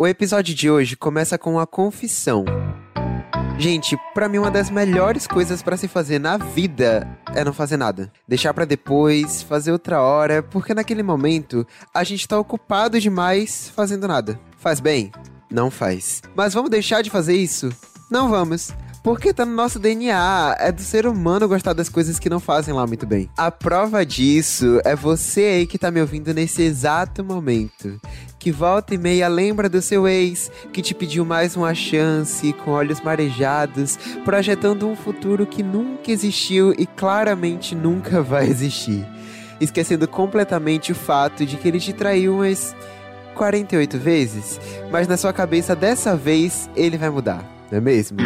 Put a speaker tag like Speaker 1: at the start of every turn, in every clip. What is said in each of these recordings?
Speaker 1: O episódio de hoje começa com uma confissão. Gente, pra mim uma das melhores coisas pra se fazer na vida é não fazer nada. Deixar pra depois, fazer outra hora, porque naquele momento a gente tá ocupado demais fazendo nada. Faz bem? Não faz. Mas vamos deixar de fazer isso? Não vamos. Porque tá no nosso DNA, é do ser humano gostar das coisas que não fazem lá muito bem. A prova disso é você aí que tá me ouvindo nesse exato momento. Que volta e meia lembra do seu ex, que te pediu mais uma chance, com olhos marejados, projetando um futuro que nunca existiu e claramente nunca vai existir. Esquecendo completamente o fato de que ele te traiu umas 48 vezes, mas na sua cabeça dessa vez ele vai mudar, não é mesmo?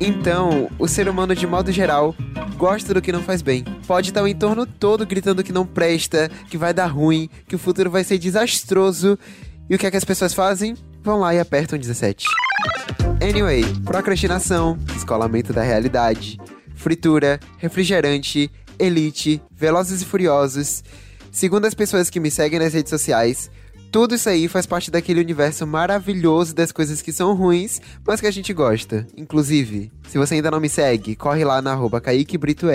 Speaker 1: Então, o ser humano, de modo geral, gosta do que não faz bem. Pode estar o entorno todo gritando que não presta, que vai dar ruim, que o futuro vai ser desastroso. E o que é que as pessoas fazem? Vão lá e apertam 17. Anyway, procrastinação, escolamento da realidade, fritura, refrigerante, elite, velozes e furiosos. Segundo as pessoas que me seguem nas redes sociais, tudo isso aí faz parte daquele universo maravilhoso das coisas que são ruins, mas que a gente gosta. Inclusive, se você ainda não me segue, corre lá na arroba KaiqueBritoR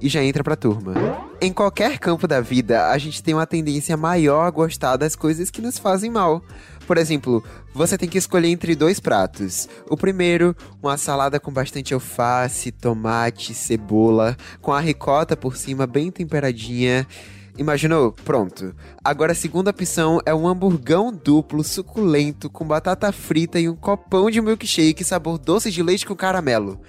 Speaker 1: e já entra pra turma. Em qualquer campo da vida, a gente tem uma tendência maior a gostar das coisas que nos fazem mal. Por exemplo, você tem que escolher entre dois pratos. O primeiro, uma salada com bastante alface, tomate, cebola, com a ricota por cima bem temperadinha. Imaginou? Pronto. Agora a segunda opção é um hamburgão duplo, suculento, com batata frita e um copão de milkshake sabor doce de leite com caramelo.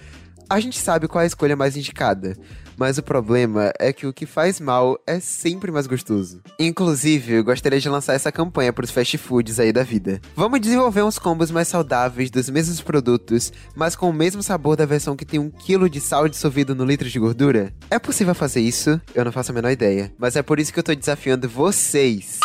Speaker 1: A gente sabe qual é a escolha mais indicada, mas o problema é que o que faz mal é sempre mais gostoso. Inclusive, eu gostaria de lançar essa campanha para os fast foods aí da vida. Vamos desenvolver uns combos mais saudáveis dos mesmos produtos, mas com o mesmo sabor da versão que tem um quilo de sal dissolvido no litro de gordura? É possível fazer isso? Eu não faço a menor ideia. Mas é por isso que eu tô desafiando vocês.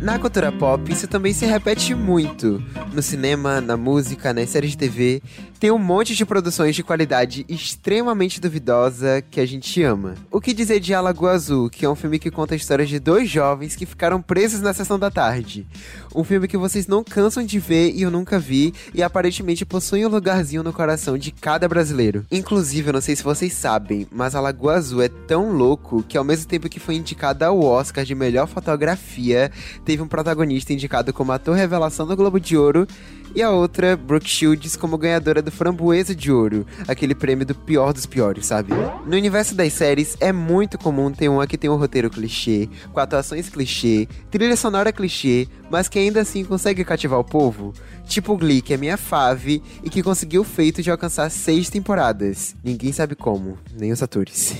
Speaker 1: Na cultura pop, isso também se repete muito. No cinema, na música, nas séries de TV, tem um monte de produções de qualidade extremamente duvidosa que a gente ama. O que dizer de Alagoa Azul, que é um filme que conta a história de dois jovens que ficaram presos na sessão da tarde. Um filme que vocês não cansam de ver e eu nunca vi, e aparentemente possui um lugarzinho no coração de cada brasileiro. Inclusive, eu não sei se vocês sabem, mas Alagoa Azul é tão louco que ao mesmo tempo que foi indicada ao Oscar de melhor fotografia, teve um protagonista indicado como ator revelação do Globo de Ouro e a outra, Brooke Shields, como ganhadora do Framboesa de Ouro, aquele prêmio do pior dos piores, sabe? No universo das séries, é muito comum ter uma que tem um roteiro clichê, com atuações clichê, trilha sonora clichê, mas que ainda assim consegue cativar o povo. Tipo Glee, que é minha fave e que conseguiu o feito de alcançar seis temporadas. Ninguém sabe como, nem os atores.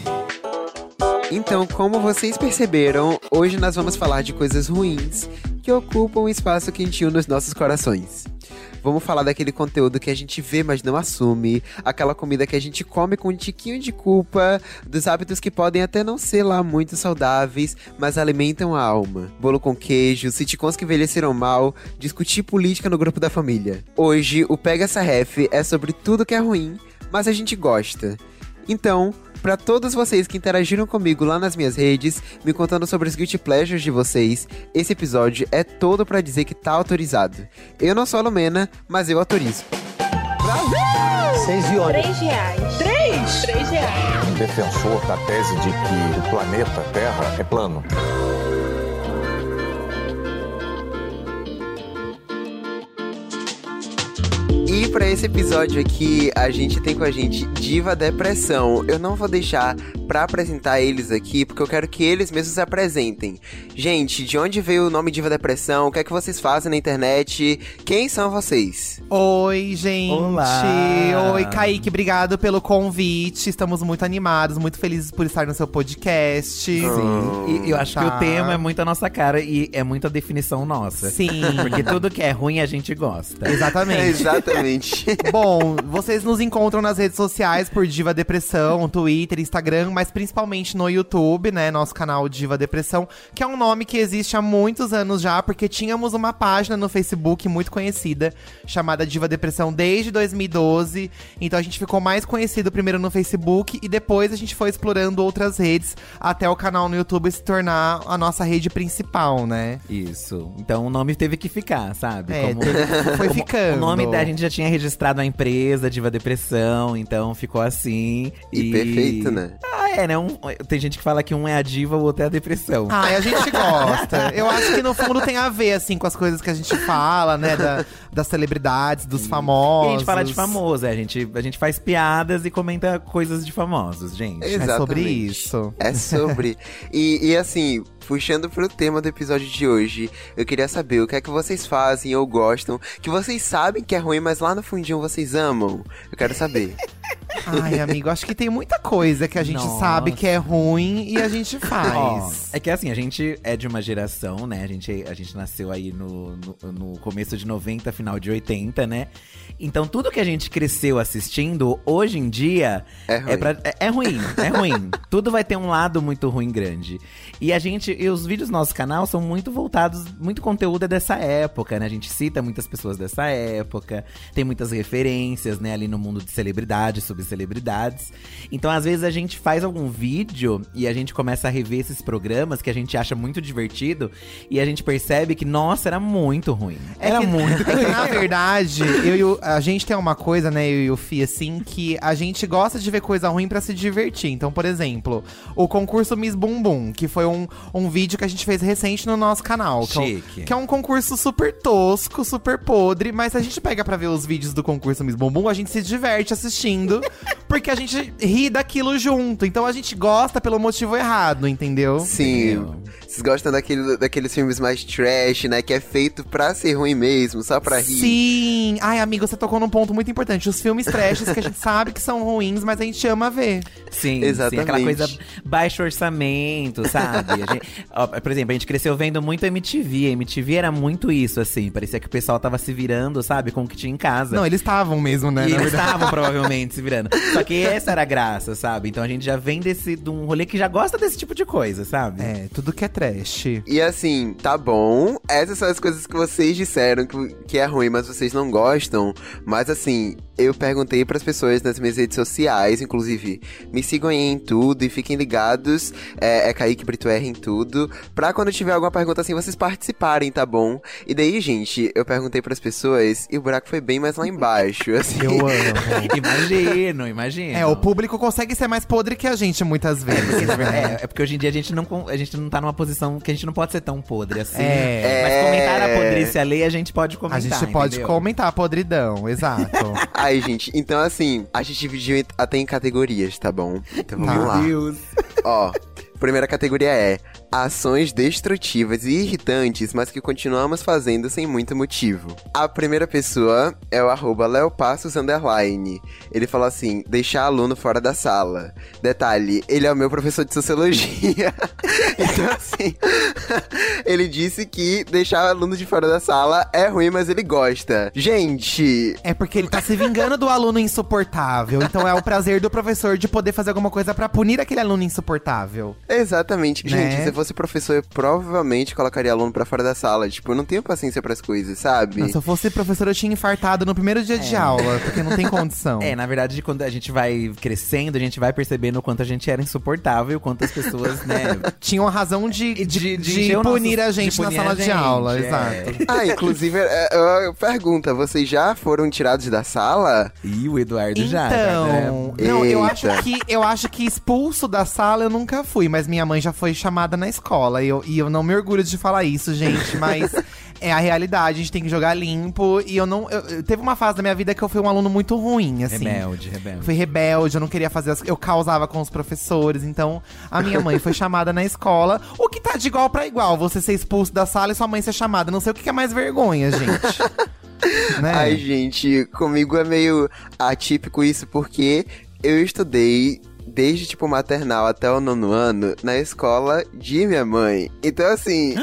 Speaker 1: Então, como vocês perceberam, hoje nós vamos falar de coisas ruins que ocupam um espaço quentinho nos nossos corações. Vamos falar daquele conteúdo que a gente vê, mas não assume. Aquela comida que a gente come com um tiquinho de culpa. Dos hábitos que podem até não ser lá muito saudáveis, mas alimentam a alma. Bolo com queijo, sitcoms que envelheceram mal, discutir política no grupo da família. Hoje, o Pega essa Ref é sobre tudo que é ruim, mas a gente gosta. Então, para todos vocês que interagiram comigo lá nas minhas redes, me contando sobre os guilty pleasures de vocês, esse episódio é todo para dizer que tá autorizado. Eu não sou a Lumena, mas eu autorizo.
Speaker 2: Brasil!
Speaker 3: Seis e
Speaker 2: Três reais.
Speaker 3: Três?
Speaker 2: Três reais.
Speaker 4: defensor da tese de que o planeta Terra é plano.
Speaker 1: E para esse episódio aqui, a gente tem com a gente Diva Depressão. Eu não vou deixar para apresentar eles aqui, porque eu quero que eles mesmos se apresentem. Gente, de onde veio o nome Diva Depressão? O que é que vocês fazem na internet? Quem são vocês?
Speaker 5: Oi, gente.
Speaker 3: Olá.
Speaker 5: Oi, Kaique, obrigado pelo convite. Estamos muito animados, muito felizes por estar no seu podcast.
Speaker 3: Sim. E eu acho que
Speaker 5: Tá.
Speaker 3: o tema é muito a nossa cara e é muito a definição nossa.
Speaker 5: Sim.
Speaker 3: Porque tudo que é ruim a gente gosta.
Speaker 5: Exatamente.
Speaker 1: Exatamente. Gente.
Speaker 5: Bom, vocês nos encontram nas redes sociais por Diva Depressão, Twitter, Instagram, mas principalmente no YouTube, né? Nosso canal Diva Depressão, que é um nome que existe há muitos anos já, porque tínhamos uma página no Facebook muito conhecida, chamada Diva Depressão desde 2012. Então a gente ficou mais conhecido primeiro no Facebook e depois a gente foi explorando outras redes até o canal no YouTube se tornar a nossa rede principal, né?
Speaker 3: Isso. Então o nome teve que ficar, sabe?
Speaker 5: É, teve- foi ficando.
Speaker 3: O nome da gente já tinha registrado a empresa, Diva Depressão, então ficou assim.
Speaker 1: E perfeito, né?
Speaker 3: Ah, é, né? Um- tem gente que fala que um é a diva, o outro é a depressão.
Speaker 5: Ai, a gente gosta. Eu acho que no fundo tem a ver, assim, com as coisas que a gente fala, né? Da, das celebridades, dos
Speaker 3: E
Speaker 5: famosos.
Speaker 3: a gente fala de famoso, é, a gente, a gente faz piadas e comenta coisas de famosos, gente.
Speaker 5: É sobre isso.
Speaker 1: É sobre. e, e assim, puxando pro tema do episódio de hoje, eu queria saber o que é que vocês fazem ou gostam, que vocês sabem que é ruim, mas lá no fundinho vocês amam. Eu quero saber.
Speaker 5: Ai, amigo, acho que tem muita coisa que a gente
Speaker 3: Nossa.
Speaker 5: sabe que é ruim e a gente
Speaker 3: Ó,
Speaker 5: faz.
Speaker 3: é que assim, a gente é de uma geração, né? A gente, a gente nasceu aí no, no, no começo de 90, final de 80, né? Então tudo que a gente cresceu assistindo, hoje em dia,
Speaker 1: É ruim.
Speaker 3: é, pra- é- é ruim, é ruim. tudo vai ter um lado muito ruim grande. E a gente, e os vídeos do nosso canal são muito voltados, muito conteúdo é dessa época, né? A gente cita muitas pessoas dessa época, tem muitas referências, né, ali no mundo de celebridades, sobre celebridades. Então, às vezes, a gente faz algum vídeo e a gente começa a rever esses programas que a gente acha muito divertido e a gente percebe que, nossa, era muito ruim. Era
Speaker 5: que,
Speaker 3: muito
Speaker 5: é que, na verdade, eu e o- a gente tem uma coisa, né, eu e o Fih, assim, que a gente gosta de ver coisa ruim pra se divertir. Então, por exemplo, o concurso Miss Bumbum, que foi um, um vídeo que a gente fez recente no nosso canal. Que é, um,
Speaker 3: Chique.
Speaker 5: que é um concurso super tosco, super podre, mas se a gente pega pra ver os vídeos do concurso Miss Bumbum, a gente se diverte assistindo, porque a gente ri daquilo junto. Então a gente gosta pelo motivo errado, entendeu?
Speaker 1: Sim.
Speaker 3: Entendeu?
Speaker 1: Vocês gostam daquele, daqueles filmes mais trash, né? Que é feito pra ser ruim mesmo, só pra rir.
Speaker 5: Sim! Ai, amigo, você tocou num ponto muito importante. Os filmes trashes que a gente sabe que são ruins, mas a gente ama ver.
Speaker 3: Sim,
Speaker 1: Exatamente.
Speaker 3: sim, aquela coisa baixo orçamento, sabe? A gente- ó, por exemplo, a gente cresceu vendo muito MTV. A MTV era muito isso, assim. Parecia que o pessoal tava se virando, sabe? Com o que tinha em casa.
Speaker 5: Não, eles estavam mesmo, né?
Speaker 3: E eles estavam provavelmente se virando. Só que essa era a graça, sabe? Então a gente já vem desse, de um rolê que já gosta desse tipo de coisa, sabe?
Speaker 5: É, tudo que é trash.
Speaker 1: E assim, tá bom. Essas são as coisas que vocês disseram que, que é ruim, mas vocês não gostam. Mas assim, eu perguntei pras pessoas nas minhas redes sociais, inclusive, me sigam aí em tudo e fiquem ligados. É, é Kaique Brito R em tudo. Pra quando tiver alguma pergunta assim, vocês participarem, tá bom? E daí, gente, eu perguntei pras pessoas e o buraco foi bem mais lá embaixo. Assim.
Speaker 5: Eu amo.
Speaker 3: Imagino, imagino.
Speaker 5: é, o público consegue ser mais podre que a gente muitas vezes.
Speaker 3: É, é porque hoje em dia a gente, não, a gente não tá numa posição que a gente não pode ser tão podre assim.
Speaker 5: É.
Speaker 3: Mas comentar a podrice alheia a gente pode
Speaker 5: A
Speaker 3: comentar.
Speaker 5: gente pode
Speaker 3: entendeu?
Speaker 5: comentar a podridão, exato.
Speaker 1: Ai, gente, então assim, a gente dividiu até em categorias, tá bom? Então vamos
Speaker 5: Tá.
Speaker 1: lá.
Speaker 3: Deus.
Speaker 1: Ó, primeira categoria é ações destrutivas e irritantes, mas que continuamos fazendo sem muito motivo. A primeira pessoa é o arroba leopassos underline. Ele falou assim, deixar aluno fora da sala. Detalhe, ele é o meu professor de sociologia. então assim, ele disse que deixar aluno de fora da sala é ruim, mas ele gosta. Gente,
Speaker 5: É porque ele tá se vingando do aluno insuportável. Então é o prazer do professor de poder fazer alguma coisa pra punir aquele aluno insuportável.
Speaker 1: Exatamente.
Speaker 5: Né?
Speaker 1: Gente, fosse professor, eu provavelmente colocaria aluno pra fora da sala. Tipo, eu não tenho paciência pras coisas, sabe?
Speaker 5: Não, se eu fosse professor, eu tinha infartado no primeiro dia de aula, porque não tem condição.
Speaker 3: É, na verdade, quando a gente vai crescendo, a gente vai percebendo o quanto a gente era insuportável e o quanto as pessoas, né.
Speaker 5: Tinham a razão de, de, de
Speaker 3: nosso-
Speaker 5: punir a
Speaker 3: de
Speaker 5: gente na
Speaker 3: punir a
Speaker 5: sala de
Speaker 3: gente,
Speaker 5: aula,
Speaker 3: é.
Speaker 5: exato.
Speaker 1: Ah, inclusive, é, é, pergunta, vocês já foram tirados da sala?
Speaker 3: E o Eduardo já.
Speaker 5: Então,
Speaker 3: né?
Speaker 5: não, eu acho que eu acho que expulso da sala eu nunca fui, mas minha mãe já foi chamada na escola. E eu, e eu não me orgulho de falar isso, gente, mas é a realidade, a gente tem que jogar limpo. E eu não. eu- eu- teve uma fase da minha vida que eu fui um aluno muito ruim, assim.
Speaker 3: Rebelde, rebelde.
Speaker 5: Fui rebelde, eu não queria fazer as, Eu causava com os professores, então a minha mãe foi chamada na escola. O que tá de igual pra igual, você ser expulso da sala e sua mãe ser chamada. Não sei o que que é mais vergonha, gente. né?
Speaker 1: Ai, gente, comigo é meio atípico isso, porque eu estudei desde, tipo, maternal até o nono ano na escola de minha mãe. Então, assim.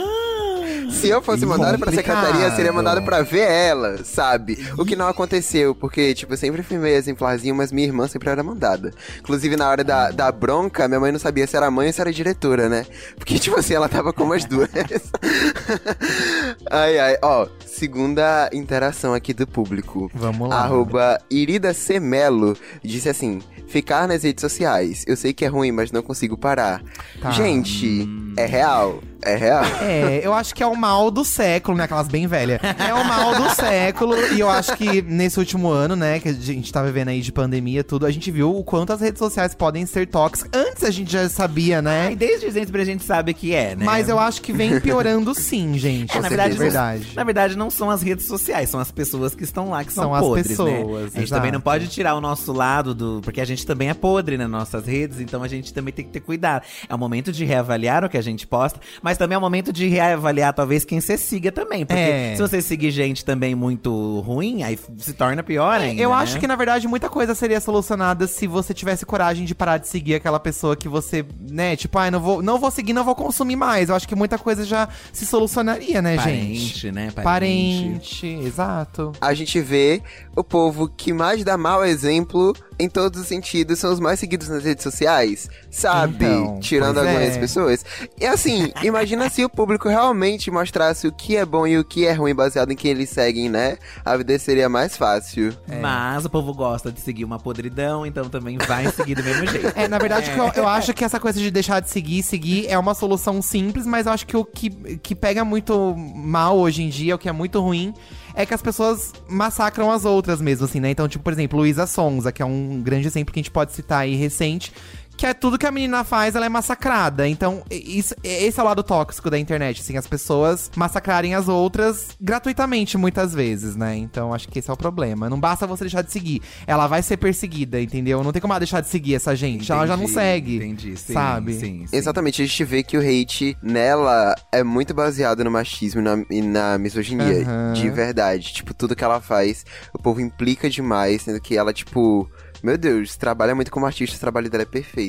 Speaker 1: Se eu fosse mandado pra secretaria, seria mandado pra ver ela, sabe? O que não aconteceu, porque, tipo, eu sempre fui meio exemplarzinho, mas minha irmã sempre era mandada. Inclusive, na hora da, da bronca, minha mãe não sabia se era mãe ou se era diretora, né? Porque, tipo assim, ela tava como as duas. ai, ai. Ó, segunda interação aqui do público.
Speaker 5: Vamos lá.
Speaker 1: Arroba Irida C. Melo disse assim: ficar nas redes sociais. Eu sei que é ruim, mas não consigo parar.
Speaker 5: Tá.
Speaker 1: Gente, é real. É real.
Speaker 5: É, eu acho que é o mal do século, né? Aquelas bem velhas. É o mal do século. E eu acho que nesse último ano, né, que a gente tá vivendo aí de pandemia tudo, a gente viu o quanto as redes sociais podem ser tóxicas. Antes a gente já sabia,
Speaker 3: E
Speaker 5: né?
Speaker 3: desde sempre a gente sabe que é, né?
Speaker 5: Mas eu acho que vem piorando sim, gente.
Speaker 3: É, na
Speaker 1: Com
Speaker 3: verdade, não-
Speaker 5: verdade.
Speaker 3: na verdade, não são as redes sociais, são as pessoas que estão lá que são,
Speaker 5: São as
Speaker 3: podres, né?
Speaker 5: pessoas,
Speaker 3: A gente
Speaker 5: exato.
Speaker 3: também não pode tirar o nosso lado do. Porque a gente também é podre nas nossas redes, então a gente também tem que ter cuidado. É o momento de reavaliar o que a gente posta, mas também é o momento de reavaliar, talvez, quem você siga também. Porque
Speaker 5: É.
Speaker 3: se você seguir gente também muito ruim, aí se torna pior ainda.
Speaker 5: Eu
Speaker 3: né?
Speaker 5: acho que, na verdade, muita coisa seria solucionada se você tivesse coragem de parar de seguir aquela pessoa que você, né, tipo, ai, não vou, não vou seguir, não vou consumir mais. Eu acho que muita coisa já se solucionaria, né,
Speaker 3: Parente,
Speaker 5: gente?
Speaker 3: né?
Speaker 5: Parente, exato.
Speaker 1: a gente vê o povo que mais dá mau exemplo em todos os sentidos são os mais seguidos nas redes sociais, sabe?
Speaker 5: Então,
Speaker 1: Tirando algumas
Speaker 5: é.
Speaker 1: pessoas. E assim, imagina se o público realmente mostrasse o que é bom e o que é ruim baseado em quem eles seguem, né? A vida seria mais fácil.
Speaker 3: Mas o povo gosta de seguir uma podridão, então também vai seguir do mesmo jeito.
Speaker 5: É, na verdade, que eu, eu acho que essa coisa de deixar de seguir, seguir é uma solução simples, mas eu acho que o que, que pega muito mal hoje em dia, o que é muito ruim, é que as pessoas massacram as outras mesmo, assim, né? Então, tipo, por exemplo, Luísa Sonza, que é um grande exemplo que a gente pode citar aí recente. Que é tudo que a menina faz, ela é massacrada. Então, isso, esse é o lado tóxico da internet, assim, as pessoas massacrarem as outras gratuitamente, muitas vezes, né? Então, acho que esse é o problema. Não basta você deixar de seguir. Ela vai ser perseguida, entendeu? Não tem como ela deixar de seguir essa gente. ela já não
Speaker 3: Entendi,
Speaker 5: segue.
Speaker 3: Entendi, sim,
Speaker 5: sabe?
Speaker 3: Sim, sim.
Speaker 1: Exatamente, a gente vê que o hate nela é muito baseado no machismo e na, e na misoginia,
Speaker 5: Aham.
Speaker 1: de verdade. Tipo, tudo que ela faz, o povo implica demais, sendo que ela, tipo, meu Deus, trabalha muito como artista, o trabalho dela é perfeito.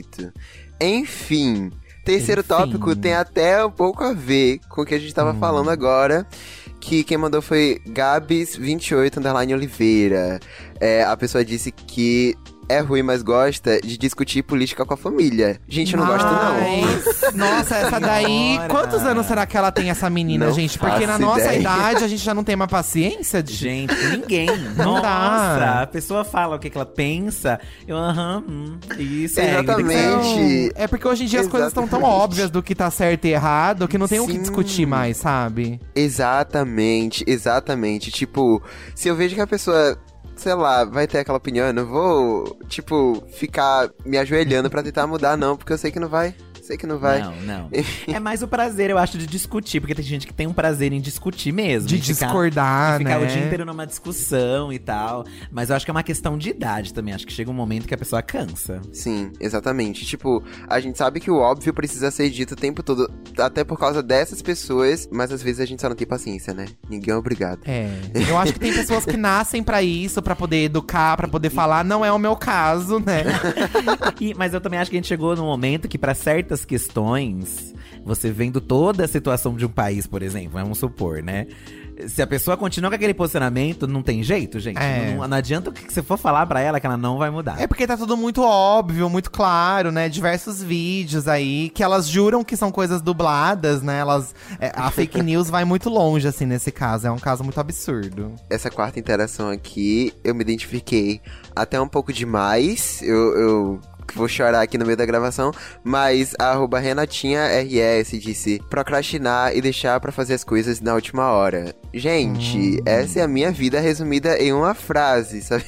Speaker 1: Enfim, terceiro
Speaker 5: Enfim.
Speaker 1: tópico tem até um pouco a ver com o que a gente tava falando agora. Que quem mandou foi Gabs28 underline Oliveira. É, a pessoa disse que é ruim, mas gosta de discutir política com a família. Gente, eu não gosto, não.
Speaker 5: Mas, Nossa, essa daí. Quantos anos será que ela tem, essa menina,
Speaker 1: Não
Speaker 5: gente? Porque na nossa
Speaker 1: ideia.
Speaker 5: idade a gente já não tem uma paciência de.
Speaker 3: Gente, ninguém.
Speaker 5: Não
Speaker 3: Nossa,
Speaker 5: dá.
Speaker 3: a pessoa fala o que, que ela pensa. Eu, aham, hum, isso é.
Speaker 1: Exatamente.
Speaker 5: É porque hoje em dia as coisas estão tão
Speaker 1: Exatamente.
Speaker 5: óbvias do que tá certo e errado que não tem o que
Speaker 1: Sim.
Speaker 5: discutir mais, sabe?
Speaker 1: Exatamente, exatamente. Tipo, se eu vejo que a pessoa, sei lá, vai ter aquela opinião, eu não vou, tipo, ficar me ajoelhando pra tentar mudar, não, porque eu sei que não vai. Sei que não vai.
Speaker 3: Não, não. é mais o prazer, eu acho, de discutir. Porque tem gente que tem um prazer em discutir mesmo.
Speaker 5: De
Speaker 3: ficar-
Speaker 5: discordar,
Speaker 3: em ficar
Speaker 5: né?
Speaker 3: o dia inteiro numa discussão e tal. Mas eu acho que é uma questão de idade também. Acho que chega um momento que a pessoa cansa.
Speaker 1: Sim, exatamente. Tipo, a gente sabe que o óbvio precisa ser dito o tempo todo, até por causa dessas pessoas, mas às vezes a gente só não tem paciência, né? Ninguém é obrigado.
Speaker 5: É. Eu acho que tem pessoas que nascem pra isso, pra poder educar, pra poder falar. Não é o meu caso, né?
Speaker 3: E- mas eu também acho que a gente chegou num momento que, pra certas questões, você vendo toda a situação de um país, por exemplo, vamos supor, né? Se a pessoa continua com aquele posicionamento, não tem jeito, gente.
Speaker 5: É.
Speaker 3: Não, não adianta o que você for falar pra ela que ela não vai mudar.
Speaker 5: É porque tá tudo muito óbvio, muito claro, né? Diversos vídeos aí que elas juram que são coisas dubladas, né? Elas, é, a fake news vai muito longe, assim, nesse caso. É um caso muito absurdo.
Speaker 1: essa quarta interação aqui, eu me identifiquei até um pouco demais. Eu, eu vou chorar aqui no meio da gravação. Mas a arroba Renatinha RS disse procrastinar e deixar pra fazer as coisas na última hora. Gente, essa é a minha vida resumida em uma frase, sabe?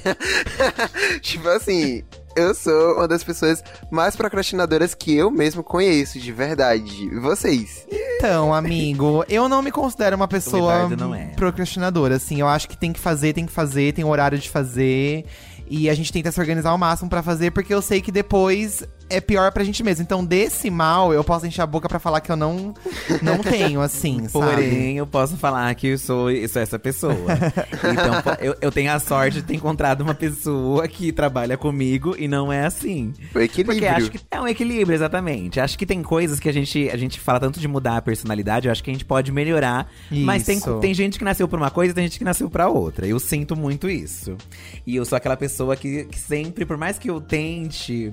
Speaker 1: tipo assim. Eu sou uma das pessoas mais procrastinadoras que eu mesmo conheço, de verdade. E Vocês?
Speaker 5: Então, amigo, eu não me considero uma pessoa
Speaker 3: é.
Speaker 5: procrastinadora, assim. Eu acho que tem que fazer, tem que fazer, tem horário de fazer. E a gente tenta se organizar ao máximo pra fazer, porque eu sei que depois é pior pra gente mesmo. Então, desse mal, eu posso encher a boca pra falar que eu não, não tenho, assim, sabe?
Speaker 3: Porém, eu posso falar que eu sou, eu sou essa pessoa. então, eu, eu tenho a sorte de ter encontrado uma pessoa que trabalha comigo e não é assim.
Speaker 1: O equilíbrio.
Speaker 3: Porque acho que é um equilíbrio, exatamente. Acho que tem coisas que a gente, a gente fala tanto de mudar a personalidade, eu acho que a gente pode melhorar. Mas tem,
Speaker 5: Isso.
Speaker 3: tem gente que nasceu pra uma coisa e tem gente que nasceu pra outra. Eu sinto muito isso. E eu sou aquela pessoa que, que sempre, por mais que eu tente.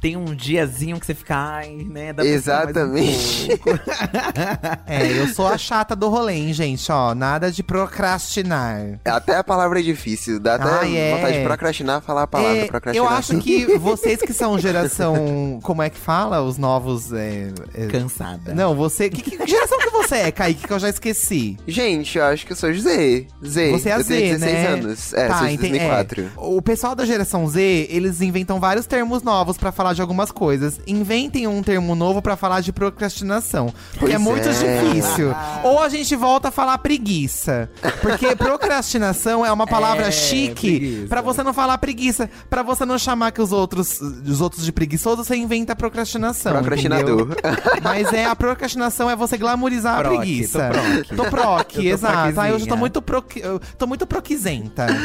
Speaker 3: Tem um diazinho que você fica, ai, né? Um
Speaker 1: Exatamente.
Speaker 3: pouco.
Speaker 5: É, eu sou a chata do rolê, hein, gente, ó. Nada de procrastinar.
Speaker 1: Até a palavra é difícil. Dá até
Speaker 5: Ai, é.
Speaker 1: vontade de procrastinar falar a palavra
Speaker 5: É,
Speaker 1: procrastinar.
Speaker 5: eu acho que vocês que são geração. Como é que fala? Os novos. é, é-
Speaker 3: Cansada.
Speaker 5: Não, você. Que, que geração que você é, Kaique? Que eu já esqueci.
Speaker 1: Gente, eu acho que eu sou Z. Z.
Speaker 5: Você é a
Speaker 1: eu
Speaker 5: Z,
Speaker 1: tenho 16
Speaker 5: né?
Speaker 1: anos. É,
Speaker 5: Tá,
Speaker 1: sou de
Speaker 5: enten-
Speaker 1: 2004.
Speaker 5: é. O pessoal da geração Z, eles inventam vários termos novos pra falar de algumas coisas. Inventem um termo novo pra falar de procrastinação. Porque
Speaker 1: Pois
Speaker 5: é muito
Speaker 1: é.
Speaker 5: difícil. Ou a gente volta a falar preguiça. Porque procrastinação é uma palavra
Speaker 3: É,
Speaker 5: chique
Speaker 3: preguiça.
Speaker 5: pra você não falar preguiça. Pra você não chamar que os outros, os outros de preguiçoso, você inventa procrastinação.
Speaker 1: Procrastinador.
Speaker 5: Mas é a procrastinação é você glamorizar a
Speaker 3: Proc,
Speaker 5: preguiça.
Speaker 3: tô proc.
Speaker 5: Tô proc,
Speaker 3: Eu tô
Speaker 5: exato. Ah, eu tô muito proc, eu tô muito proquizenta.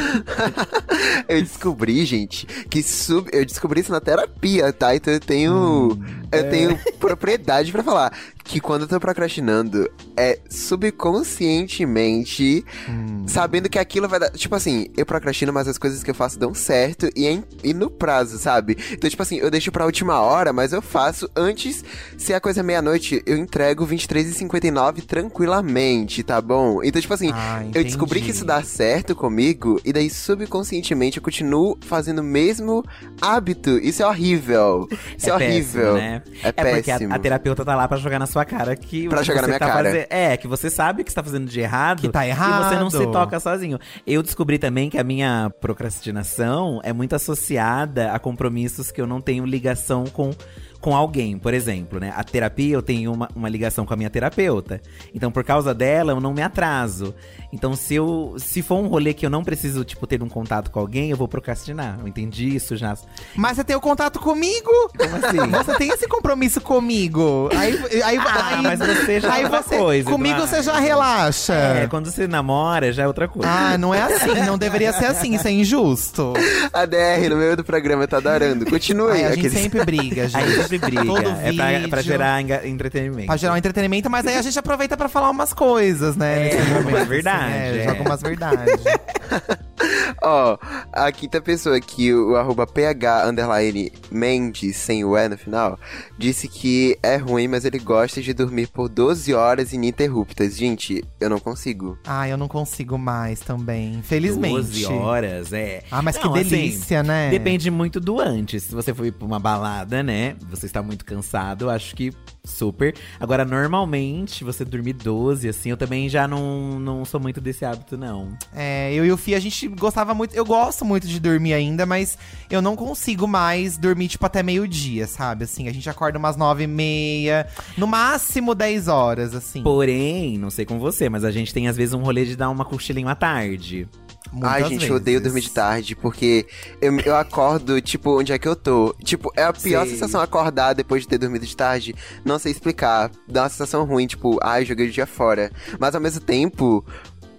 Speaker 1: Eu descobri, gente, que sub. Eu descobri isso na terapia, tá? Então eu tenho.
Speaker 5: Hum,
Speaker 1: eu
Speaker 5: é.
Speaker 1: tenho propriedade pra falar. Que quando eu tô procrastinando, é subconscientemente
Speaker 5: Hum.
Speaker 1: sabendo que aquilo vai dar. Tipo assim, eu procrastino, mas as coisas que eu faço dão certo e, em- e no prazo, sabe? Então, tipo assim, eu deixo pra última hora, mas eu faço antes. Se a coisa é meia-noite, eu entrego 23h59 tranquilamente, tá bom? Então, tipo assim,
Speaker 5: Ah,
Speaker 1: eu descobri que isso dá certo comigo, e daí subconscientemente eu continuo fazendo o mesmo hábito. Isso é horrível. Isso é, horrível.
Speaker 3: péssimo, né?
Speaker 1: É,
Speaker 3: É porque a,
Speaker 1: péssimo.
Speaker 3: a terapeuta tá lá pra jogar na sua cara que
Speaker 1: Pra
Speaker 3: você
Speaker 1: jogar na minha
Speaker 3: tá
Speaker 1: cara.
Speaker 3: faze- É, que você sabe que você tá fazendo de errado.
Speaker 5: Que tá
Speaker 3: E você não se
Speaker 5: errado.
Speaker 3: toca sozinho. Eu descobri também que a minha procrastinação é muito associada a compromissos que eu não tenho ligação com com alguém, por exemplo, né? A terapia, eu tenho uma, uma ligação com a minha terapeuta. Então, por causa dela, eu não me atraso. Então, se eu se for um rolê que eu não preciso, tipo, ter um contato com alguém, eu vou procrastinar. Eu entendi isso já.
Speaker 5: Mas você tem o contato comigo?
Speaker 3: Como assim?
Speaker 5: Você tem esse compromisso comigo? Aí, aí,
Speaker 3: Ah,
Speaker 5: aí-
Speaker 3: mas você já
Speaker 5: aí
Speaker 3: é outra
Speaker 5: você,
Speaker 3: coisa,
Speaker 5: Comigo
Speaker 3: Eduardo.
Speaker 5: você já relaxa.
Speaker 3: É, quando você namora, já é outra coisa.
Speaker 5: Ah, não é assim, não deveria ser assim, isso é injusto.
Speaker 1: A DR no meio do programa tá adorando. Continue.
Speaker 5: Ai, a gente
Speaker 1: aqueles-
Speaker 5: sempre briga, gente.
Speaker 3: Aí sempre briga.
Speaker 5: Todo
Speaker 3: é pra, é pra
Speaker 5: vídeo.
Speaker 3: gerar entretenimento.
Speaker 5: Pra gerar um entretenimento, mas aí a gente aproveita pra falar umas coisas, né?
Speaker 3: É,
Speaker 5: nesse momento,
Speaker 3: verdades,
Speaker 5: é,
Speaker 3: é.
Speaker 5: Joga umas verdades.
Speaker 1: Ó, a quinta pessoa aqui, o arroba PH underline Mendes, sem o E no final, disse que é ruim, mas ele gosta de dormir por 12 horas ininterruptas. Gente, eu não consigo.
Speaker 5: ah, eu não consigo mais também, infelizmente.
Speaker 3: 12 horas, é.
Speaker 5: Ah, mas
Speaker 3: Não,
Speaker 5: que
Speaker 3: assim,
Speaker 5: delícia, né?
Speaker 3: Depende muito do antes. Se você for ir pra uma balada, né? Você está muito cansado, acho que super. Agora, normalmente, você dormir 12, assim, eu também já não, não sou muito desse hábito, não.
Speaker 5: É, eu e o Fih, a gente gostava muito. Eu gosto muito de dormir ainda, mas eu não consigo mais dormir, tipo, até meio-dia, sabe? Assim, a gente acorda umas nove e meia, no máximo 10 horas, assim.
Speaker 3: Porém, não sei com você, mas a gente tem às vezes um rolê de dar uma cochilinho à tarde.
Speaker 5: Muitas
Speaker 1: Ai, gente, eu odeio
Speaker 5: vezes.
Speaker 1: dormir de tarde, porque eu, eu acordo, tipo, onde é que eu tô? Tipo, é a pior
Speaker 3: Sei.
Speaker 1: sensação acordar depois de ter dormido de tarde. Não sei explicar. Dá uma sensação ruim, tipo, ai, joguei o dia fora. Mas ao mesmo tempo.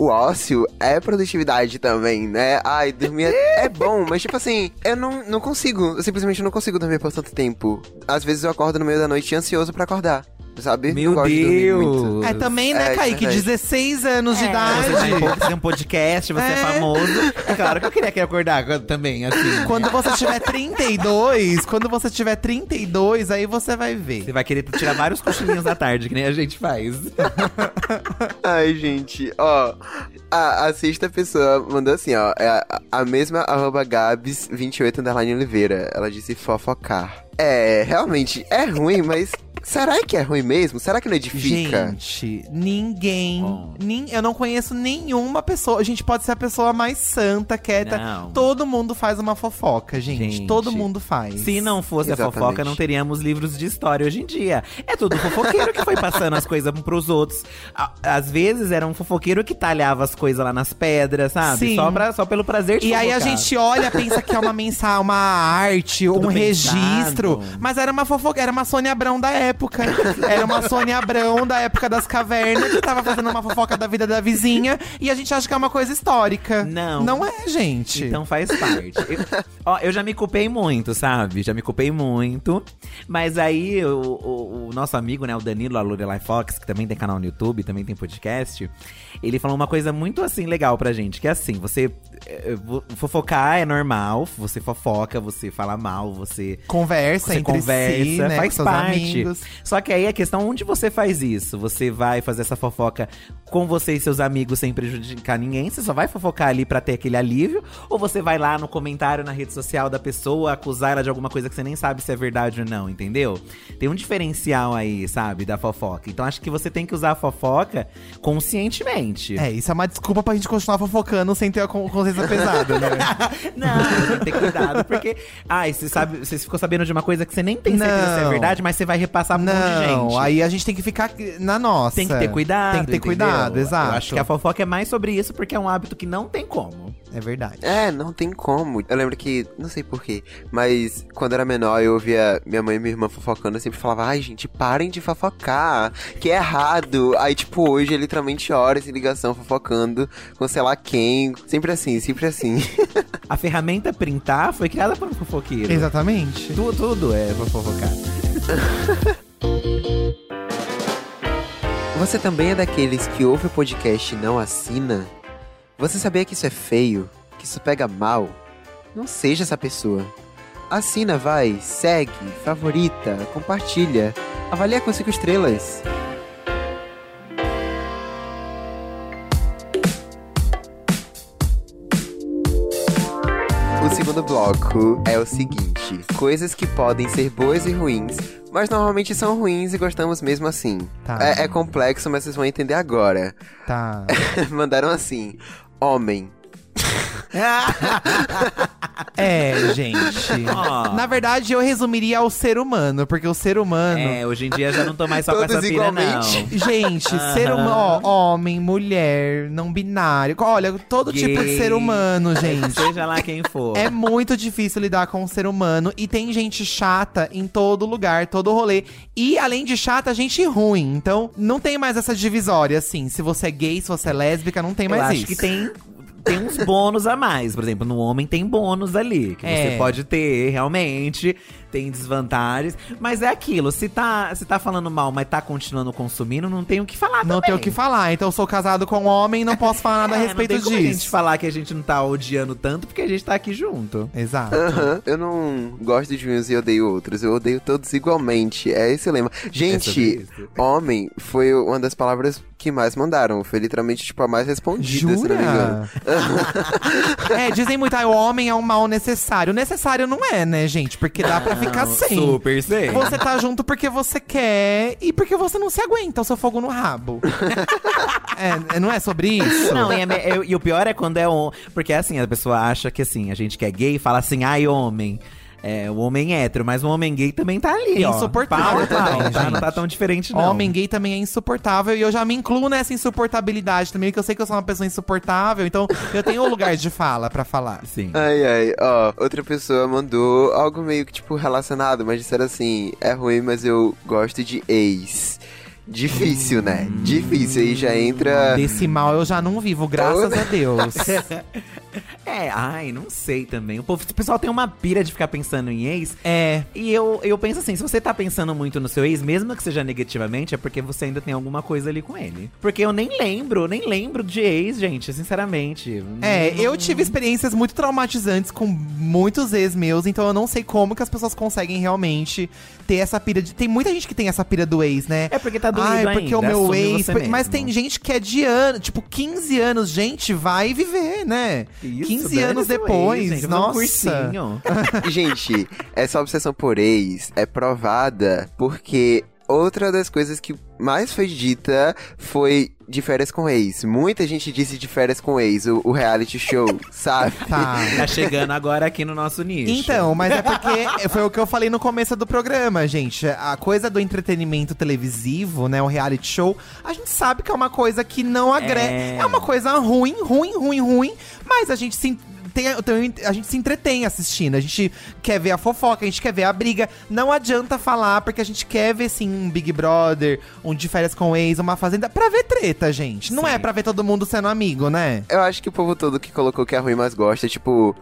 Speaker 1: O ócio é produtividade também, né? Ai, dormir é, é bom, mas tipo assim, eu não, não consigo, eu simplesmente não consigo dormir por tanto tempo. Às vezes eu acordo no meio da noite ansioso pra acordar, sabe?
Speaker 3: Meu
Speaker 1: gosto de.
Speaker 3: Deus!
Speaker 5: É também, né,
Speaker 1: É,
Speaker 5: Kaique?
Speaker 1: verdade.
Speaker 5: 16 anos de
Speaker 3: É,
Speaker 5: idade.
Speaker 3: Você, tem, um podcast, você é.
Speaker 5: É.
Speaker 3: famoso. É claro que eu queria que acordar também, assim.
Speaker 5: Quando você tiver 32, quando você tiver 32, aí você vai ver.
Speaker 3: Você vai querer tirar vários cochilinhos da tarde, que nem a gente faz.
Speaker 1: Ai, gente, ó. A, a sexta pessoa mandou assim, ó. É a, a mesma arroba Gabs28 underline Oliveira. Ela disse fofocar. É, realmente, é ruim, mas Será que é ruim mesmo? Será que não edifica?
Speaker 5: Gente, ninguém.
Speaker 3: Bom.
Speaker 5: nin- eu não conheço nenhuma pessoa. A gente pode ser a pessoa mais santa, quieta.
Speaker 3: Não.
Speaker 5: Todo mundo faz uma fofoca, gente.
Speaker 3: Gente.
Speaker 5: Todo mundo faz.
Speaker 3: Se não fosse a
Speaker 1: Exatamente.
Speaker 3: fofoca, não teríamos livros de história hoje em dia. É tudo fofoqueiro que foi passando as coisas pros outros. Às vezes era um fofoqueiro que talhava as coisas lá nas pedras, sabe?
Speaker 5: Sim.
Speaker 3: Só, pra, só pelo prazer de
Speaker 5: E aí a
Speaker 3: fofocar.
Speaker 5: gente olha, pensa que é uma mensagem, uma arte, um
Speaker 3: Tudo
Speaker 5: registro. Mas era uma fofoca, era uma Sônia Abrão da época. Era uma Sônia Abrão da época das cavernas que tava fazendo uma fofoca da vida da vizinha. E a gente acha que é uma coisa histórica.
Speaker 3: Não.
Speaker 5: Não é, gente.
Speaker 3: Então faz parte. Eu, ó, eu já me culpei muito, sabe? Já me culpei muito. Mas aí o, o- o nosso amigo, né, o Danilo, a Lorelai Fox, que também tem canal no YouTube, também tem podcast, ele falou uma coisa muito assim legal pra gente, que é assim, você eh, vo- fofocar é normal, você fofoca, você fala mal, você
Speaker 5: Conversa
Speaker 3: você
Speaker 5: entre
Speaker 3: conversa,
Speaker 5: si, né,
Speaker 3: faz parte.
Speaker 5: amigos.
Speaker 3: Só que aí a questão onde você faz isso? Você vai fazer essa fofoca com você e seus amigos sem prejudicar ninguém? Você só vai fofocar ali pra ter aquele alívio? Ou você vai lá no comentário na rede social da pessoa acusar ela de alguma coisa que você nem sabe se é verdade ou não, entendeu? Tem um diferencial aí, sabe, da fofoca. Então acho que você tem que usar a fofoca conscientemente.
Speaker 5: É, isso é uma desculpa pra gente continuar fofocando sem ter a con- consciência pesada, né?
Speaker 3: Não, tem que ter cuidado, porque. Ai, você sabe, você ficou sabendo de uma coisa que você nem tem certeza se é
Speaker 5: Não.
Speaker 3: verdade, mas você vai repassar pra um monte de
Speaker 5: Não,
Speaker 3: gente.
Speaker 5: aí a gente tem que ficar na nossa.
Speaker 3: Tem que ter cuidado.
Speaker 5: Tem que ter
Speaker 3: entendeu?
Speaker 5: cuidado, exato.
Speaker 3: Eu acho que a fofoca é mais sobre isso, porque é um hábito que não tem como.
Speaker 5: É verdade.
Speaker 1: É, não tem como. Eu lembro que, não sei porquê, mas quando era menor eu ouvia minha mãe e minha irmã fofocando, eu sempre falava, ai gente, parem de fofocar, que é errado. Aí, tipo, hoje é literalmente horas de ligação fofocando com sei lá quem. Sempre assim, sempre assim.
Speaker 3: A ferramenta printar foi criada por um fofoqueiro.
Speaker 5: Exatamente.
Speaker 3: Tudo, tudo é pra fofocar.
Speaker 1: Você também é daqueles que ouve o podcast e não assina? Você sabia que isso é feio? Que isso pega mal? Não seja essa pessoa. Assina, vai, segue, favorita, compartilha, avalia com 5 estrelas. O segundo bloco é o seguinte: coisas que podem ser boas e ruins, mas normalmente são ruins e gostamos mesmo assim.
Speaker 5: Tá.
Speaker 1: É, é complexo, mas vocês vão entender agora.
Speaker 5: Tá.
Speaker 1: Mandaram assim: homem.
Speaker 5: É, gente.
Speaker 3: Ó.
Speaker 5: Na verdade, eu resumiria ao ser humano, porque o ser humano.
Speaker 3: É, hoje em dia já não tô mais só com essa pira,
Speaker 5: Igualmente.
Speaker 3: não.
Speaker 5: Gente, ser humano, ó, homem, mulher, não binário. Olha, todo tipo de
Speaker 3: Gay.
Speaker 5: ser humano, gente.
Speaker 3: Seja lá quem for.
Speaker 5: É muito difícil lidar com o ser humano e tem gente chata em todo lugar, todo rolê. E além de chata, gente ruim. Então, não tem mais essa divisória, assim. Se você é gay, se você é lésbica, não tem
Speaker 3: Eu
Speaker 5: mais
Speaker 3: acho
Speaker 5: isso.
Speaker 3: que tem, tem uns bônus a mais. Por exemplo, no homem tem bônus ali. Que
Speaker 5: É.
Speaker 3: você pode ter, realmente. Tem desvantagens. Mas é aquilo, se tá, se tá falando mal, mas tá continuando consumindo, não tem o que falar
Speaker 5: Não
Speaker 3: também.
Speaker 5: tem o que falar. Então, eu sou casado com um homem não posso falar nada a
Speaker 3: É,
Speaker 5: respeito
Speaker 3: não tem como a gente
Speaker 5: disso.
Speaker 3: falar que a gente não tá odiando tanto, porque a gente tá aqui junto.
Speaker 5: Exato.
Speaker 1: Aham, eu não gosto de uns e odeio outros. Eu odeio todos igualmente. É esse o lema. Gente, homem foi uma das palavras que mais mandaram. Foi literalmente, tipo, a mais respondida, se não me engano.
Speaker 5: Jura? é, dizem muito, ah, o homem é um mal necessário. Necessário não é, né, gente? Porque dá pra ficar sem.
Speaker 3: Super sem.
Speaker 5: Você tá junto porque você quer e porque você não se aguenta o seu fogo no rabo. é, não é sobre isso?
Speaker 3: Não, e, é é- e o pior é quando é um. Porque assim, a pessoa acha que assim, a gente que é gay fala assim, ai, homem. É, o homem hétero, mas o homem gay também tá ali. ó.
Speaker 5: Insuportável
Speaker 3: Pau, pau,
Speaker 5: também,
Speaker 3: tá? Não tá tão diferente, não.
Speaker 5: Homem gay também é insuportável e eu já me incluo nessa insuportabilidade também, porque eu sei que eu sou uma pessoa insuportável, então eu tenho um lugar de fala pra falar.
Speaker 3: Sim.
Speaker 1: Ai, ai, ó, outra pessoa mandou algo meio que, tipo, relacionado, mas disseram assim, é ruim, mas eu gosto de ex. Difícil, né? Difícil, aí já entra...
Speaker 5: Desse mal eu já não vivo, graças a Deus.
Speaker 3: É, ai, não sei também. O, povo, o pessoal tem uma pira de ficar pensando em ex.
Speaker 5: É.
Speaker 3: E eu, eu penso assim, se você tá pensando muito no seu ex, mesmo que seja negativamente, é porque você ainda tem alguma coisa ali com ele. Porque eu nem lembro, nem lembro de ex, gente, sinceramente.
Speaker 5: É,
Speaker 3: Não-
Speaker 5: eu tive experiências muito traumatizantes com muitos ex meus, então eu não sei como que as pessoas conseguem realmente ter essa pira de. Tem muita gente que tem essa pira do ex, né?
Speaker 3: É porque tá doído
Speaker 5: Ai, porque
Speaker 3: ainda,
Speaker 5: o meu ex. Mas
Speaker 3: mesmo.
Speaker 5: tem gente que é de ano, tipo, 15 anos, gente, vai viver, né?
Speaker 3: Isso,
Speaker 5: 15
Speaker 3: dane
Speaker 5: anos
Speaker 3: seu ex,
Speaker 5: depois,
Speaker 3: gente, um
Speaker 5: nossa.
Speaker 3: cursinho.
Speaker 1: Gente, essa obsessão por ex é provada porque outra das coisas que mais foi dita foi de férias com ex. Muita gente disse de férias com ex, o, o reality show, sabe?
Speaker 5: Tá.
Speaker 3: Tá chegando agora aqui no nosso nicho.
Speaker 5: Então, mas é porque foi o que eu falei no começo do programa, gente. A coisa do entretenimento televisivo, né, o reality show, a gente sabe que é uma coisa que não agrega.
Speaker 3: É.
Speaker 5: É. uma coisa ruim, ruim, ruim, ruim, mas a gente se tem, tem- a gente se entretém assistindo, a gente quer ver a fofoca, a gente quer ver a briga. Não adianta falar, porque a gente quer ver, sim, um Big Brother, um de férias com ex, uma fazenda, pra ver treta, gente. Não
Speaker 3: Sim.
Speaker 5: é pra ver todo mundo sendo amigo, né?
Speaker 1: Eu acho que o povo todo que colocou que é ruim, mas gosta, tipo,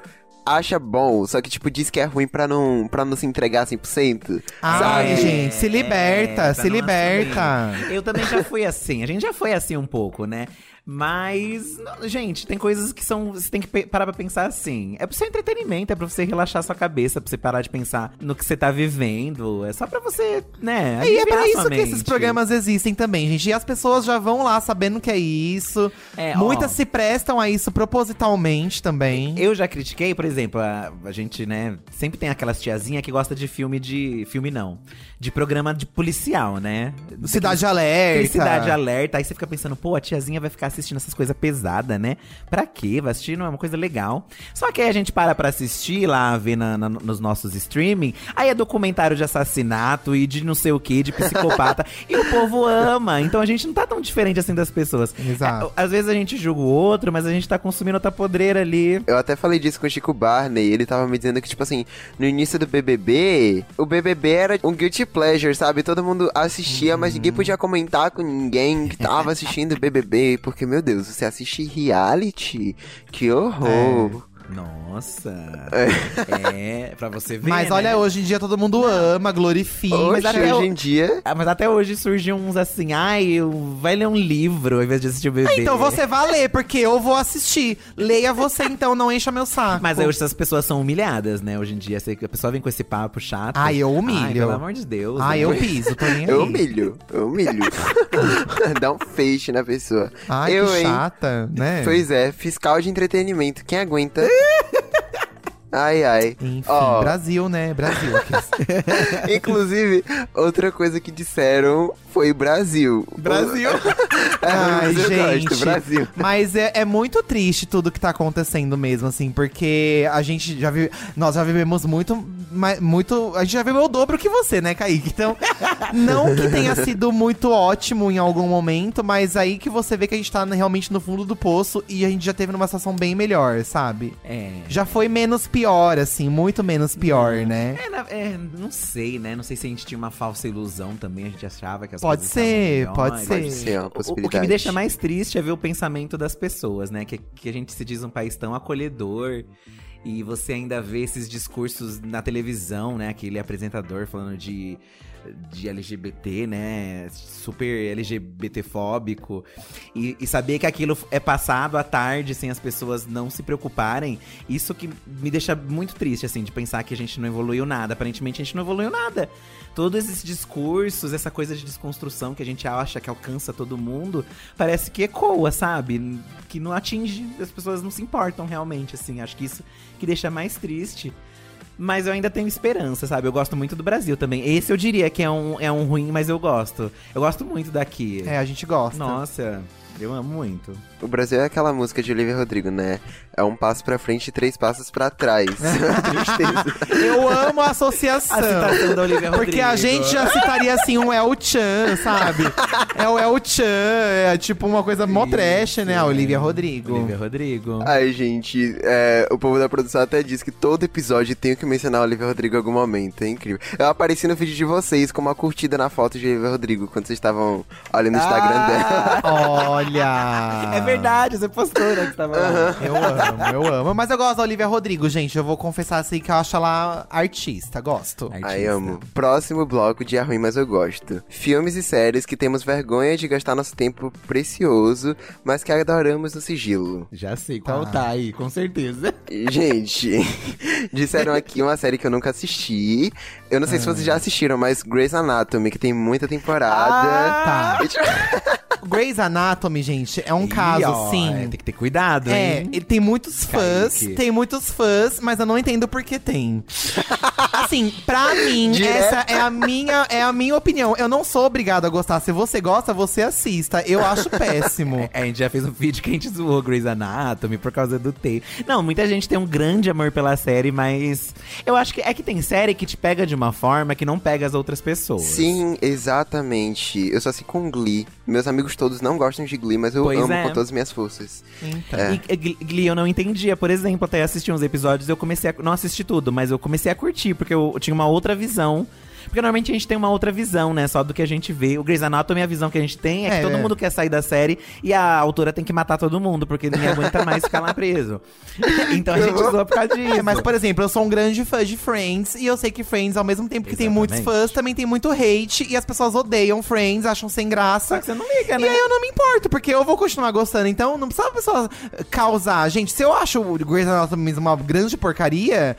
Speaker 1: acha bom, só que, tipo, diz que é ruim pra não, pra não se entregar 100%.
Speaker 5: Ai,
Speaker 1: sabe?
Speaker 5: gente, se liberta,
Speaker 3: É,
Speaker 5: se liberta.
Speaker 3: assumir. Eu também já fui assim. A gente já foi assim um pouco, né? Mas, não, gente, tem coisas que são. Você tem que parar pra pensar assim. É pro seu entretenimento, é pra você relaxar sua cabeça, pra você parar de pensar no que você tá vivendo. É só pra você, né?
Speaker 5: E é pra isso que esses programas existem também, gente. E as pessoas já vão lá sabendo que é isso.
Speaker 3: É, ó.
Speaker 5: Muitas se prestam a isso propositalmente também.
Speaker 3: Eu já critiquei, por exemplo, a, a gente, né, sempre tem aquelas tiazinha que gosta de filme de. Filme não. De programa de policial, né?
Speaker 5: Cidade Alerta.
Speaker 3: Cidade Alerta. Aí você fica pensando, pô, a tiazinha vai ficar assistindo essas coisas pesadas, né? Pra quê? Vai assistir, não é uma coisa legal. Só que aí a gente para pra assistir lá, ver na- na- nos nossos streaming. Aí é documentário de assassinato e de não sei o que, de psicopata. e o povo ama. Então a gente não tá tão diferente assim das pessoas.
Speaker 5: Exato.
Speaker 3: É, Às vezes a gente julga o outro, mas a gente tá consumindo outra podreira ali.
Speaker 1: Eu até falei disso com o Chico Barney, ele tava me dizendo que, tipo assim, no início do BBB, o BBB era um guilty pleasure, sabe? Todo mundo assistia, mas ninguém podia comentar com ninguém que tava assistindo BBB, porque, meu Deus, você assiste reality? Que horror!
Speaker 3: Nossa. É, pra você ver.
Speaker 5: Mas
Speaker 3: né?
Speaker 5: olha, hoje em dia todo mundo ama, glorifica.
Speaker 1: Hoje,
Speaker 3: até
Speaker 1: hoje
Speaker 3: o-
Speaker 1: em dia,
Speaker 3: Ah, mas até hoje surgiu uns assim, ai, eu- vai ler um livro ao invés de assistir o bebê.
Speaker 5: Então você vai ler, porque eu vou assistir. Leia você então, não encha meu saco.
Speaker 3: Mas aí hoje essas pessoas são humilhadas, né? Hoje em dia, a pessoa vem com esse papo chato.
Speaker 5: Ai, eu humilho.
Speaker 3: Ai, pelo amor de Deus.
Speaker 5: Ai,
Speaker 3: né?
Speaker 5: eu piso, tô nem aí.
Speaker 1: eu humilho, eu humilho. Dá um feixe na pessoa.
Speaker 5: Ai,
Speaker 1: eu,
Speaker 5: que
Speaker 1: hein?
Speaker 5: chata, né?
Speaker 1: Pois é, fiscal de entretenimento, quem aguenta? Ai, ai.
Speaker 5: Enfim,
Speaker 1: Ó,
Speaker 5: Brasil, né? Brasil.
Speaker 1: Inclusive, outra coisa que disseram foi Brasil.
Speaker 3: Brasil.
Speaker 1: É,
Speaker 5: Ai, gente.
Speaker 1: gosto, Brasil.
Speaker 5: Mas é, é muito triste tudo que tá acontecendo mesmo, assim, porque a gente já vive. Nós já vivemos muito. muito a gente já viveu o dobro que você, né, Kaique? Então, não que tenha sido muito ótimo em algum momento, mas aí que você vê que a gente tá realmente no fundo do poço e a gente já teve numa situação bem melhor, sabe?
Speaker 3: É.
Speaker 5: Já foi menos pior, assim, muito menos pior, né?
Speaker 3: É, é, não sei, né? Não sei se a gente tinha uma falsa ilusão também, a gente achava que as
Speaker 5: Pode ser,
Speaker 3: estavam
Speaker 5: pode ser.
Speaker 1: Pode ser uma
Speaker 3: O- O, que me deixa mais triste é ver o pensamento das pessoas, né? Que, que a gente se diz um país tão acolhedor. E você ainda vê esses discursos na televisão, né? Aquele apresentador falando de, de LGBT, né? Super LGBTfóbico. E, e saber que aquilo é passado à tarde sem as pessoas não se preocuparem. Isso que me deixa muito triste, assim, de pensar que a gente não evoluiu nada. Aparentemente a gente não evoluiu nada. Todos esses discursos, essa coisa de desconstrução que a gente acha que alcança todo mundo, parece que ecoa, sabe? Que não atinge, as pessoas não se importam realmente, assim. Acho que isso que deixa mais triste. Mas eu ainda tenho esperança, sabe? Eu gosto muito do Brasil também. Esse eu diria que é um, é um ruim, mas eu gosto. Eu gosto muito daqui.
Speaker 5: É, a gente gosta.
Speaker 3: Nossa, eu amo muito.
Speaker 1: O Brasil é aquela música de Olivia Rodrigo, né? É um passo pra frente e três passos pra trás. Tristeza.
Speaker 5: Eu amo a associação.
Speaker 3: A citação da Olivia Rodrigo.
Speaker 5: Porque a gente já citaria assim um El Chan, sabe? É o El Chan, é tipo uma coisa mó trash, né? A Olivia Rodrigo.
Speaker 3: Olivia Rodrigo.
Speaker 1: Ai, gente, é, o povo da produção até diz que todo episódio tem que mencionar a Olivia Rodrigo em algum momento. É incrível. Eu apareci no vídeo de vocês com uma curtida na foto de Olivia Rodrigo quando vocês estavam olhando no Instagram dela.
Speaker 5: Olha!
Speaker 3: É verdade, você postou, né? Que tava lá.
Speaker 5: Eu amo, eu amo. Mas eu gosto da Olivia Rodrigo, gente. Eu vou confessar assim que eu acho ela artista. Gosto.
Speaker 3: Artista.
Speaker 1: Ai, amo. Próximo bloco de Ruim, Mas Eu Gosto. Filmes e séries que temos vergonha de gastar nosso tempo precioso, mas que adoramos no sigilo.
Speaker 3: Já sei qual
Speaker 5: Tá.
Speaker 3: tá aí, com certeza.
Speaker 1: Gente, disseram aqui uma série que eu nunca assisti. Eu não sei se vocês já assistiram, mas Grey's Anatomy, que tem muita temporada.
Speaker 5: Tá. Grey's Anatomy, gente, é um
Speaker 3: Ih,
Speaker 5: caso,
Speaker 3: ó,
Speaker 5: sim.
Speaker 3: é, tem que ter cuidado,
Speaker 5: É,
Speaker 3: hein?
Speaker 5: ele tem muitos fãs,
Speaker 3: Kaique.
Speaker 5: tem muitos fãs, mas eu não entendo por que tem. assim, pra mim,
Speaker 1: Direto.
Speaker 5: essa é a minha é a minha opinião. Eu não sou obrigado a gostar. Se você gosta, você assista. Eu acho péssimo.
Speaker 3: É, a gente já fez um vídeo que a gente zoou Grey's Anatomy por causa do T. Não, muita gente tem um grande amor pela série, mas eu acho que é que tem série que te pega de uma forma que não pega as outras pessoas.
Speaker 1: Sim, exatamente. Eu sou assim com Glee. Meus amigos todos não gostam de Glee, mas eu
Speaker 3: Pois
Speaker 1: amo
Speaker 3: é.
Speaker 1: com todas as minhas forças.
Speaker 5: Então.
Speaker 1: É.
Speaker 3: E, Glee- eu não entendia, por exemplo, até assisti uns episódios, eu comecei a. Não assisti tudo, mas eu comecei a curtir, porque eu tinha uma outra visão. Porque normalmente a gente tem uma outra visão, né? Só do que a gente vê. O Grey's Anatomy, a visão que a gente tem é que
Speaker 5: É,
Speaker 3: todo
Speaker 5: é.
Speaker 3: mundo quer sair da série e a autora tem que matar todo mundo, porque ninguém aguenta mais ficar lá preso. então a gente zoa por causa disso.
Speaker 5: É, mas, por exemplo, eu sou um grande fã de Friends e eu sei que Friends, ao mesmo tempo que tem muitos
Speaker 3: Exatamente.
Speaker 5: fãs, também tem muito hate e as pessoas odeiam Friends, acham sem graça.
Speaker 3: Só que você não liga,
Speaker 5: E
Speaker 3: né?
Speaker 5: aí eu não me importo, porque eu vou continuar gostando. Então não precisa a pessoa causar. Gente, se eu acho o Grey's Anatomy uma grande porcaria,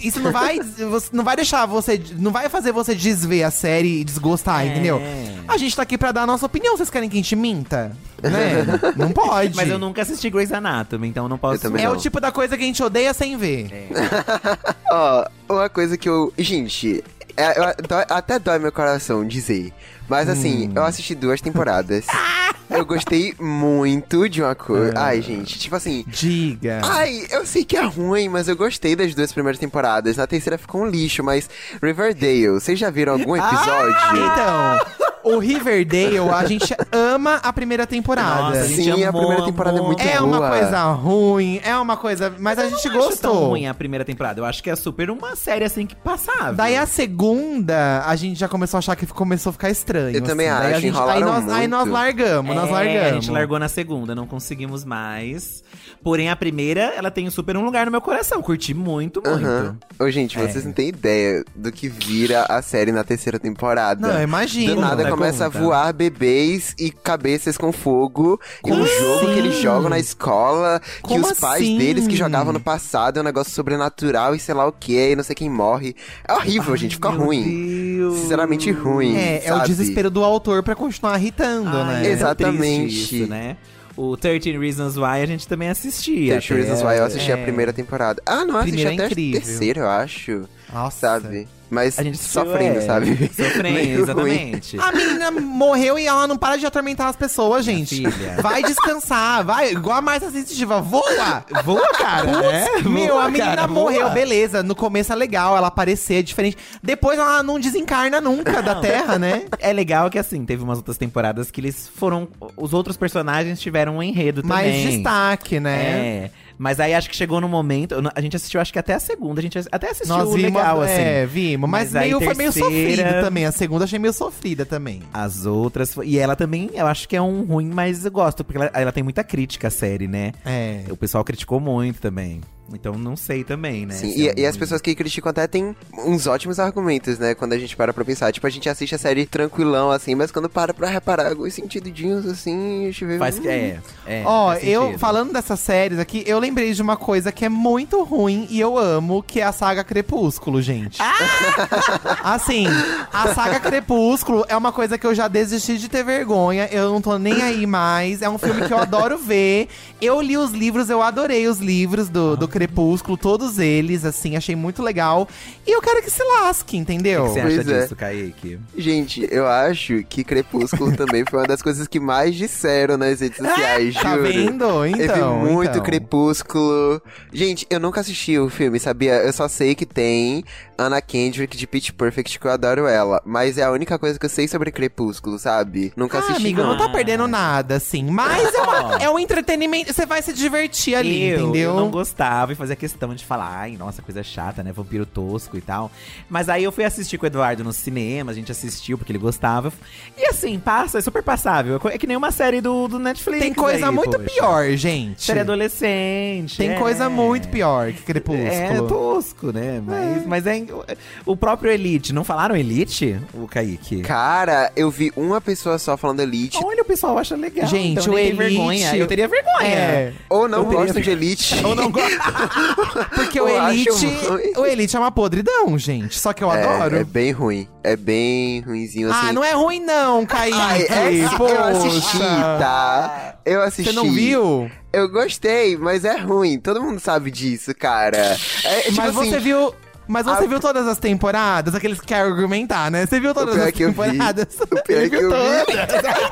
Speaker 5: isso não vai, não vai deixar você. Não vai fazer você desver a série e desgostar,
Speaker 3: É.
Speaker 5: entendeu? A gente tá aqui pra dar a nossa opinião. Vocês querem que a gente minta? Né? não pode.
Speaker 3: Mas eu nunca assisti Grey's Anatomy, então não posso.
Speaker 1: Também
Speaker 5: É
Speaker 1: não.
Speaker 5: o tipo da coisa que a gente odeia sem ver.
Speaker 1: Ó, uma coisa que eu. Gente, é, eu- dói- até dói meu coração dizer. Mas assim, eu assisti duas temporadas. eu gostei muito de uma coisa. Ai, gente, tipo assim.
Speaker 5: Diga.
Speaker 1: Ai, eu sei que é ruim, mas eu gostei das duas primeiras temporadas. Na terceira ficou um lixo, mas Riverdale, vocês já viram algum episódio?
Speaker 5: Então, o Riverdale, a gente ama a primeira temporada.
Speaker 3: Nossa, a gente
Speaker 1: Sim, a
Speaker 3: amou,
Speaker 1: primeira temporada é
Speaker 3: amou.
Speaker 1: muito
Speaker 5: é
Speaker 1: boa.
Speaker 5: uma coisa ruim, é uma coisa. Mas a
Speaker 3: Eu
Speaker 5: gente
Speaker 3: não acho tão
Speaker 5: gostou.
Speaker 3: ruim a primeira temporada. Eu acho que é super uma série assim que passava.
Speaker 5: Daí a segunda, a gente já começou a achar que começou a ficar estranho.
Speaker 1: Eu também
Speaker 5: assim. A
Speaker 1: acho,
Speaker 5: gente, aí, nós, aí nós largamos, nós
Speaker 3: É,
Speaker 5: largamos.
Speaker 3: A gente largou na segunda, não conseguimos mais. Porém, a primeira, ela tem super um lugar no meu coração. Curti muito, muito.
Speaker 1: Ô, gente, vocês
Speaker 3: É.
Speaker 1: não têm ideia do que vira a série na terceira temporada.
Speaker 5: Não, imagina.
Speaker 1: Do nada
Speaker 3: Conta,
Speaker 1: começa
Speaker 3: conta.
Speaker 1: a voar bebês e cabeças com fogo. E um jogo que eles jogam na escola. Que
Speaker 5: Como
Speaker 1: os pais
Speaker 5: assim?
Speaker 1: deles que jogavam no passado é um negócio sobrenatural e sei lá o que. E não sei quem morre. É horrível, gente. Fica ruim.
Speaker 3: Deus.
Speaker 1: Sinceramente ruim.
Speaker 5: É, é o
Speaker 1: sabe?
Speaker 5: desespero do autor pra continuar irritando,
Speaker 3: Ai,
Speaker 5: né?
Speaker 3: é
Speaker 1: Exatamente.
Speaker 3: triste Isso, né? O 13 Reasons Why a gente também assistia.
Speaker 1: Deixa eu Reasons Why, eu assisti
Speaker 3: É.
Speaker 1: a primeira temporada. Ah, não, assisti
Speaker 5: Primeira é
Speaker 1: até a terceira, eu acho.
Speaker 5: Nossa.
Speaker 1: Sabe? Mas
Speaker 3: A gente
Speaker 1: sofrendo,
Speaker 3: é,
Speaker 1: sabe?
Speaker 3: Sofrendo,
Speaker 1: Meio ruim.
Speaker 3: exatamente.
Speaker 5: A menina morreu e ela não para de atormentar as pessoas, gente.
Speaker 3: filha.
Speaker 5: Vai descansar, vai. Igual a Marcia Sensitiva, voa!
Speaker 3: Voa, cara.
Speaker 5: Putz,
Speaker 3: é?
Speaker 5: meu,
Speaker 3: Voa,
Speaker 5: a menina
Speaker 3: cara,
Speaker 5: morreu,
Speaker 3: voa.
Speaker 5: beleza. No começo é legal, ela aparecer, é diferente. Depois ela não desencarna nunca da Terra, né?
Speaker 3: É legal que, assim, teve umas outras temporadas que eles foram. Os outros personagens tiveram um enredo
Speaker 5: Mais
Speaker 3: também.
Speaker 5: destaque, né?
Speaker 3: É. Mas aí acho que chegou no momento. A gente assistiu, acho que até a segunda. A gente até assistiu
Speaker 5: Nós vimos,
Speaker 3: legal, assim.
Speaker 5: é, vimos. Mas,
Speaker 3: Mas
Speaker 5: meio, foi meio
Speaker 3: terceira-
Speaker 5: sofrido também. A segunda achei meio sofrida também.
Speaker 3: As outras. E ela também, eu acho que é um ruim, mas eu gosto, porque ela, ela tem muita crítica à série, né?
Speaker 5: É.
Speaker 3: O pessoal criticou muito também. Então não sei também, né?
Speaker 1: Sim, e,
Speaker 3: é um
Speaker 1: e as pessoas que criticam até têm uns ótimos argumentos, né? Quando a gente para pra pensar. Tipo, a gente assiste a série tranquilão, assim, mas quando para pra reparar alguns sentidinhos, assim, a gente vê...
Speaker 3: Faz que. É. é
Speaker 5: Ó, eu, falando dessas séries aqui, eu lembrei de uma coisa que é muito ruim e eu amo, que é a saga Crepúsculo, gente. assim, a saga Crepúsculo é uma coisa que eu já desisti de ter vergonha, eu não tô nem aí mais. É um filme que eu adoro ver. Eu li os livros, eu adorei os livros do, do Crepúsculo, todos eles, assim, achei muito legal. E eu quero que se lasque,
Speaker 3: O
Speaker 5: entendeu?
Speaker 3: que você acha
Speaker 1: Pois é.
Speaker 3: disso, Kaique?
Speaker 1: Gente, eu acho que Crepúsculo também foi uma das coisas que mais disseram nas redes sociais,
Speaker 5: Tá
Speaker 1: juro.
Speaker 5: vendo?
Speaker 1: Teve
Speaker 5: Então,
Speaker 1: muito
Speaker 5: então.
Speaker 1: Crepúsculo. Gente, eu nunca assisti o filme, sabia? Eu só sei que tem Anna Kendrick de Pitch Perfect, que eu adoro ela. Mas é a única coisa que eu sei sobre Crepúsculo, sabe? Nunca
Speaker 5: Ah,
Speaker 1: assisti,
Speaker 5: amigo,
Speaker 1: não.
Speaker 5: não tá perdendo nada, assim. Mas é, uma- é um entretenimento. Você vai se divertir ali,
Speaker 3: eu,
Speaker 5: entendeu?
Speaker 3: eu não gostava e fazia questão de falar, ai, nossa, coisa chata, né? Vampiro tosco e tal. Mas aí eu fui assistir com o Eduardo no cinema, a gente assistiu porque ele gostava. E assim, passa, é super passável. É que nem uma série do, do Netflix.
Speaker 5: Tem coisa
Speaker 3: aí,
Speaker 5: muito
Speaker 3: poxa.
Speaker 5: pior, gente.
Speaker 3: Série adolescente.
Speaker 5: Tem
Speaker 3: é.
Speaker 5: coisa muito pior que
Speaker 3: É
Speaker 5: Crepúsculo.
Speaker 3: tosco, né? Mas é. mas é O próprio Elite, não falaram Elite, o Kaique?
Speaker 1: Cara, eu vi uma pessoa só falando Elite.
Speaker 3: Olha, o pessoal acha legal.
Speaker 5: Gente,
Speaker 3: então
Speaker 5: o Elite-
Speaker 3: vergonha. Eu teria vergonha.
Speaker 5: É,
Speaker 1: Ou não
Speaker 3: Eu teria-
Speaker 1: gostam de Elite.
Speaker 3: Ou não gosto.
Speaker 5: porque o
Speaker 1: Eu acho
Speaker 5: Elite, o Elite é uma podridão, gente. Só que eu
Speaker 1: É,
Speaker 5: adoro.
Speaker 1: é bem ruim. É bem ruinzinho assim.
Speaker 5: Ah, não é ruim não, Kaique.
Speaker 1: Ai, é, eu assisti,
Speaker 5: Poxa.
Speaker 1: tá? Eu assisti.
Speaker 5: Você não viu?
Speaker 1: Eu gostei, mas é ruim. Todo mundo sabe disso, cara. É, tipo
Speaker 5: Mas
Speaker 1: assim,
Speaker 5: você viu. Mas você
Speaker 1: a-
Speaker 5: viu todas as temporadas? Aqueles que querem argumentar, né? Você viu todas as
Speaker 1: é eu
Speaker 5: temporadas?
Speaker 1: O pior é que eu vi.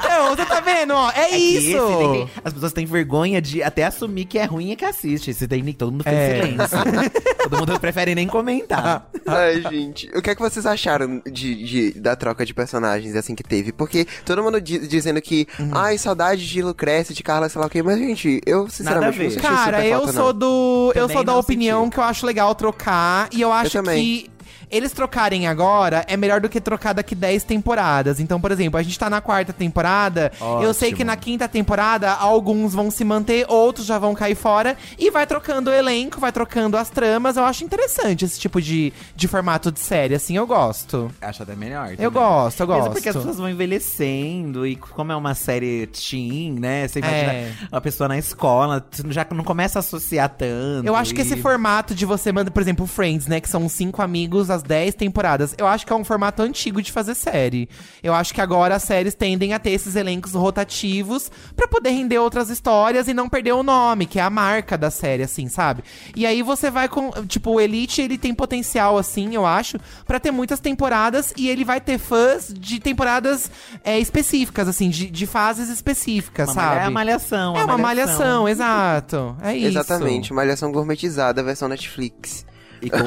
Speaker 5: Então, você tá vendo, ó? É,
Speaker 3: É que esse
Speaker 5: isso!
Speaker 3: que- as pessoas têm vergonha de até assumir que é ruim e que assiste. Esse tem, todo mundo fez
Speaker 5: É.
Speaker 3: silêncio. todo mundo prefere nem comentar.
Speaker 1: Ai, gente. O que é que vocês acharam de, de- da troca de personagens assim que teve? Porque todo mundo di- dizendo que,
Speaker 5: Uhum.
Speaker 1: ai, saudade de Lucrécia, de Carla, sei lá o quê. Mas, gente, eu sinceramente não senti
Speaker 5: Cara,
Speaker 1: super
Speaker 5: eu
Speaker 1: falta,
Speaker 5: sou
Speaker 1: não.
Speaker 5: do. eu
Speaker 3: Também
Speaker 5: sou da opinião
Speaker 3: senti.
Speaker 5: que eu acho legal trocar. E eu acho
Speaker 1: também.
Speaker 5: que. Eles trocarem agora é melhor do que trocar daqui 10 temporadas. Então, por exemplo, a gente tá na quarta temporada. Eu sei
Speaker 3: Ótimo.
Speaker 5: que na quinta temporada alguns vão se manter, outros já vão cair fora. E vai trocando o elenco, vai trocando as tramas. Eu acho interessante esse tipo de, de formato de série. Assim, eu gosto.
Speaker 3: Acho até melhor.
Speaker 5: Eu
Speaker 3: também.
Speaker 5: gosto, eu
Speaker 3: Mesmo
Speaker 5: gosto.
Speaker 3: porque as pessoas vão envelhecendo e como é uma série teen, né? Você imagina
Speaker 5: É.
Speaker 3: uma pessoa na escola, já não começa a associar tanto.
Speaker 5: Eu acho que
Speaker 3: e-
Speaker 5: esse formato de você manda, por exemplo, Friends, né? Que são cinco amigos, as dez temporadas. Eu acho que é um formato antigo de fazer série. Eu acho que agora as séries tendem a ter esses elencos rotativos pra poder render outras histórias e não perder o nome, que é a marca da série, assim, sabe? E aí você vai com. Tipo, o Elite, ele tem potencial, assim, eu acho, pra ter muitas temporadas e ele vai ter fãs de temporadas é, específicas, assim, de, de fases específicas,
Speaker 3: Uma
Speaker 5: sabe?
Speaker 3: É a malhação.
Speaker 5: É uma malhação, exato. É isso.
Speaker 1: Exatamente, malhação gourmetizada, versão Netflix.
Speaker 3: E com